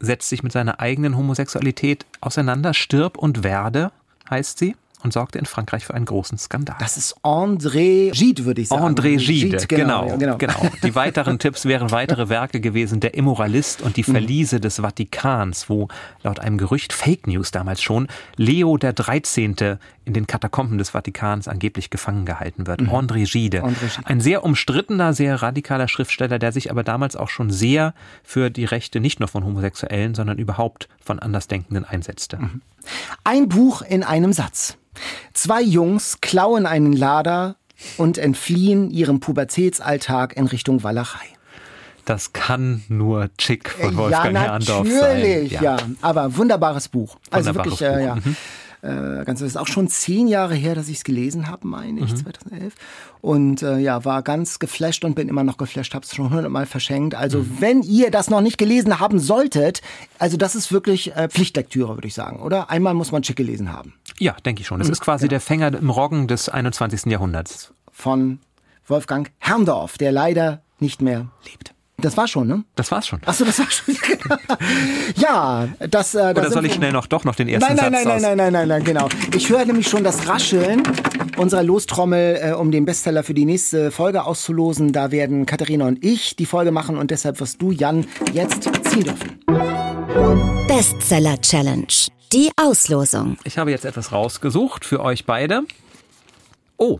B: setzt sich mit seiner eigenen Homosexualität auseinander. Stirb und werde heißt sie und sorgte in Frankreich für einen großen Skandal.
C: Das ist André Gide, würde ich sagen.
B: André Gide, Gide genau, genau, genau, genau. Die weiteren Tipps wären weitere Werke gewesen. Der Immoralist und die mhm. Verliese des Vatikans, wo laut einem Gerücht Fake News damals schon Leo der 13. in den Katakomben des Vatikans angeblich gefangen gehalten wird. Mhm. André Gide. André Gide. Ein sehr umstrittener, sehr radikaler Schriftsteller, der sich aber damals auch schon sehr für die Rechte nicht nur von Homosexuellen, sondern überhaupt von Andersdenkenden einsetzte. Mhm.
C: Ein Buch in einem Satz. Zwei Jungs klauen einen Lader und entfliehen ihrem Pubertätsalltag in Richtung Walachei.
B: Das kann nur Chick von Wolfgang ja, Herrndorf sein.
C: Natürlich, ja. ja. Aber wunderbares Buch. Also wunderbares wirklich, äh, ja. Mhm. Äh, ganz, das ist auch schon zehn Jahre her, dass ich es gelesen habe, meine ich, mhm. 2011. Und äh, ja, war ganz geflasht und bin immer noch geflasht, habe es schon hundertmal verschenkt. Also mhm. wenn ihr das noch nicht gelesen haben solltet, also das ist wirklich äh, Pflichtlektüre, würde ich sagen, oder? Einmal muss man Chick gelesen haben.
B: Ja, denke ich schon. Das mhm. ist quasi genau. der Fänger im Roggen des 21. Jahrhunderts.
C: Von Wolfgang Herrndorf, der leider nicht mehr lebt. Das war schon, ne?
B: Das war's schon.
C: Achso, das war schon. ja, das. Äh,
B: Oder soll ich schnell noch doch noch den ersten
C: nein, nein,
B: Satz
C: nein, nein, nein, nein, nein, nein, genau. Ich höre nämlich schon das Rascheln unserer Lostrommel, äh, um den Bestseller für die nächste Folge auszulosen. Da werden Katharina und ich die Folge machen und deshalb wirst du, Jan, jetzt ziehen dürfen.
A: Bestseller Challenge. Die Auslosung.
B: Ich habe jetzt etwas rausgesucht für euch beide. Oh.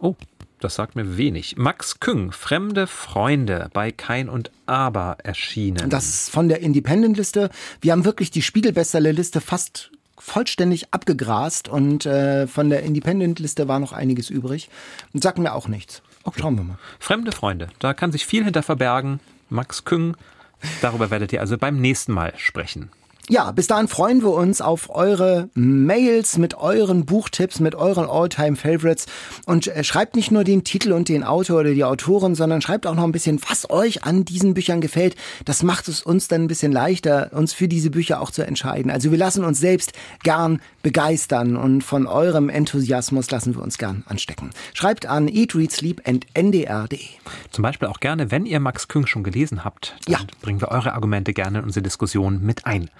B: Oh, das sagt mir wenig. Max Küng, Fremde Freunde, bei Kein und Aber erschienen.
C: Das von der Independent-Liste. Wir haben wirklich die Spiegel-Bestseller-Liste fast vollständig abgegrast und äh, von der Independent-Liste war noch einiges übrig. Und sagt mir auch nichts.
B: Okay. Schauen wir mal. Fremde Freunde, da kann sich viel hinter verbergen. Max Küng, darüber werdet ihr also beim nächsten Mal sprechen.
C: Ja, bis dahin freuen wir uns auf eure Mails mit euren Buchtipps, mit euren All-Time-Favorites. Und äh, schreibt nicht nur den Titel und den Autor oder die Autorin, sondern schreibt auch noch ein bisschen, was euch an diesen Büchern gefällt. Das macht es uns dann ein bisschen leichter, uns für diese Bücher auch zu entscheiden. Also wir lassen uns selbst gern begeistern und von eurem Enthusiasmus lassen wir uns gern anstecken. Schreibt an eat, read, sleep and ndr.de.
B: Zum Beispiel auch gerne, wenn ihr Max Küng schon gelesen habt, dann ja. bringen wir eure Argumente gerne in unsere Diskussion mit ein.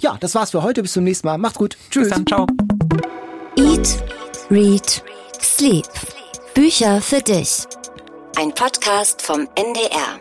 C: Ja, das war's für heute. Bis zum nächsten Mal. Macht's gut. Tschüss.
B: Bis dann. Ciao.
A: Eat, Read, Sleep. Bücher für dich. Ein Podcast vom NDR.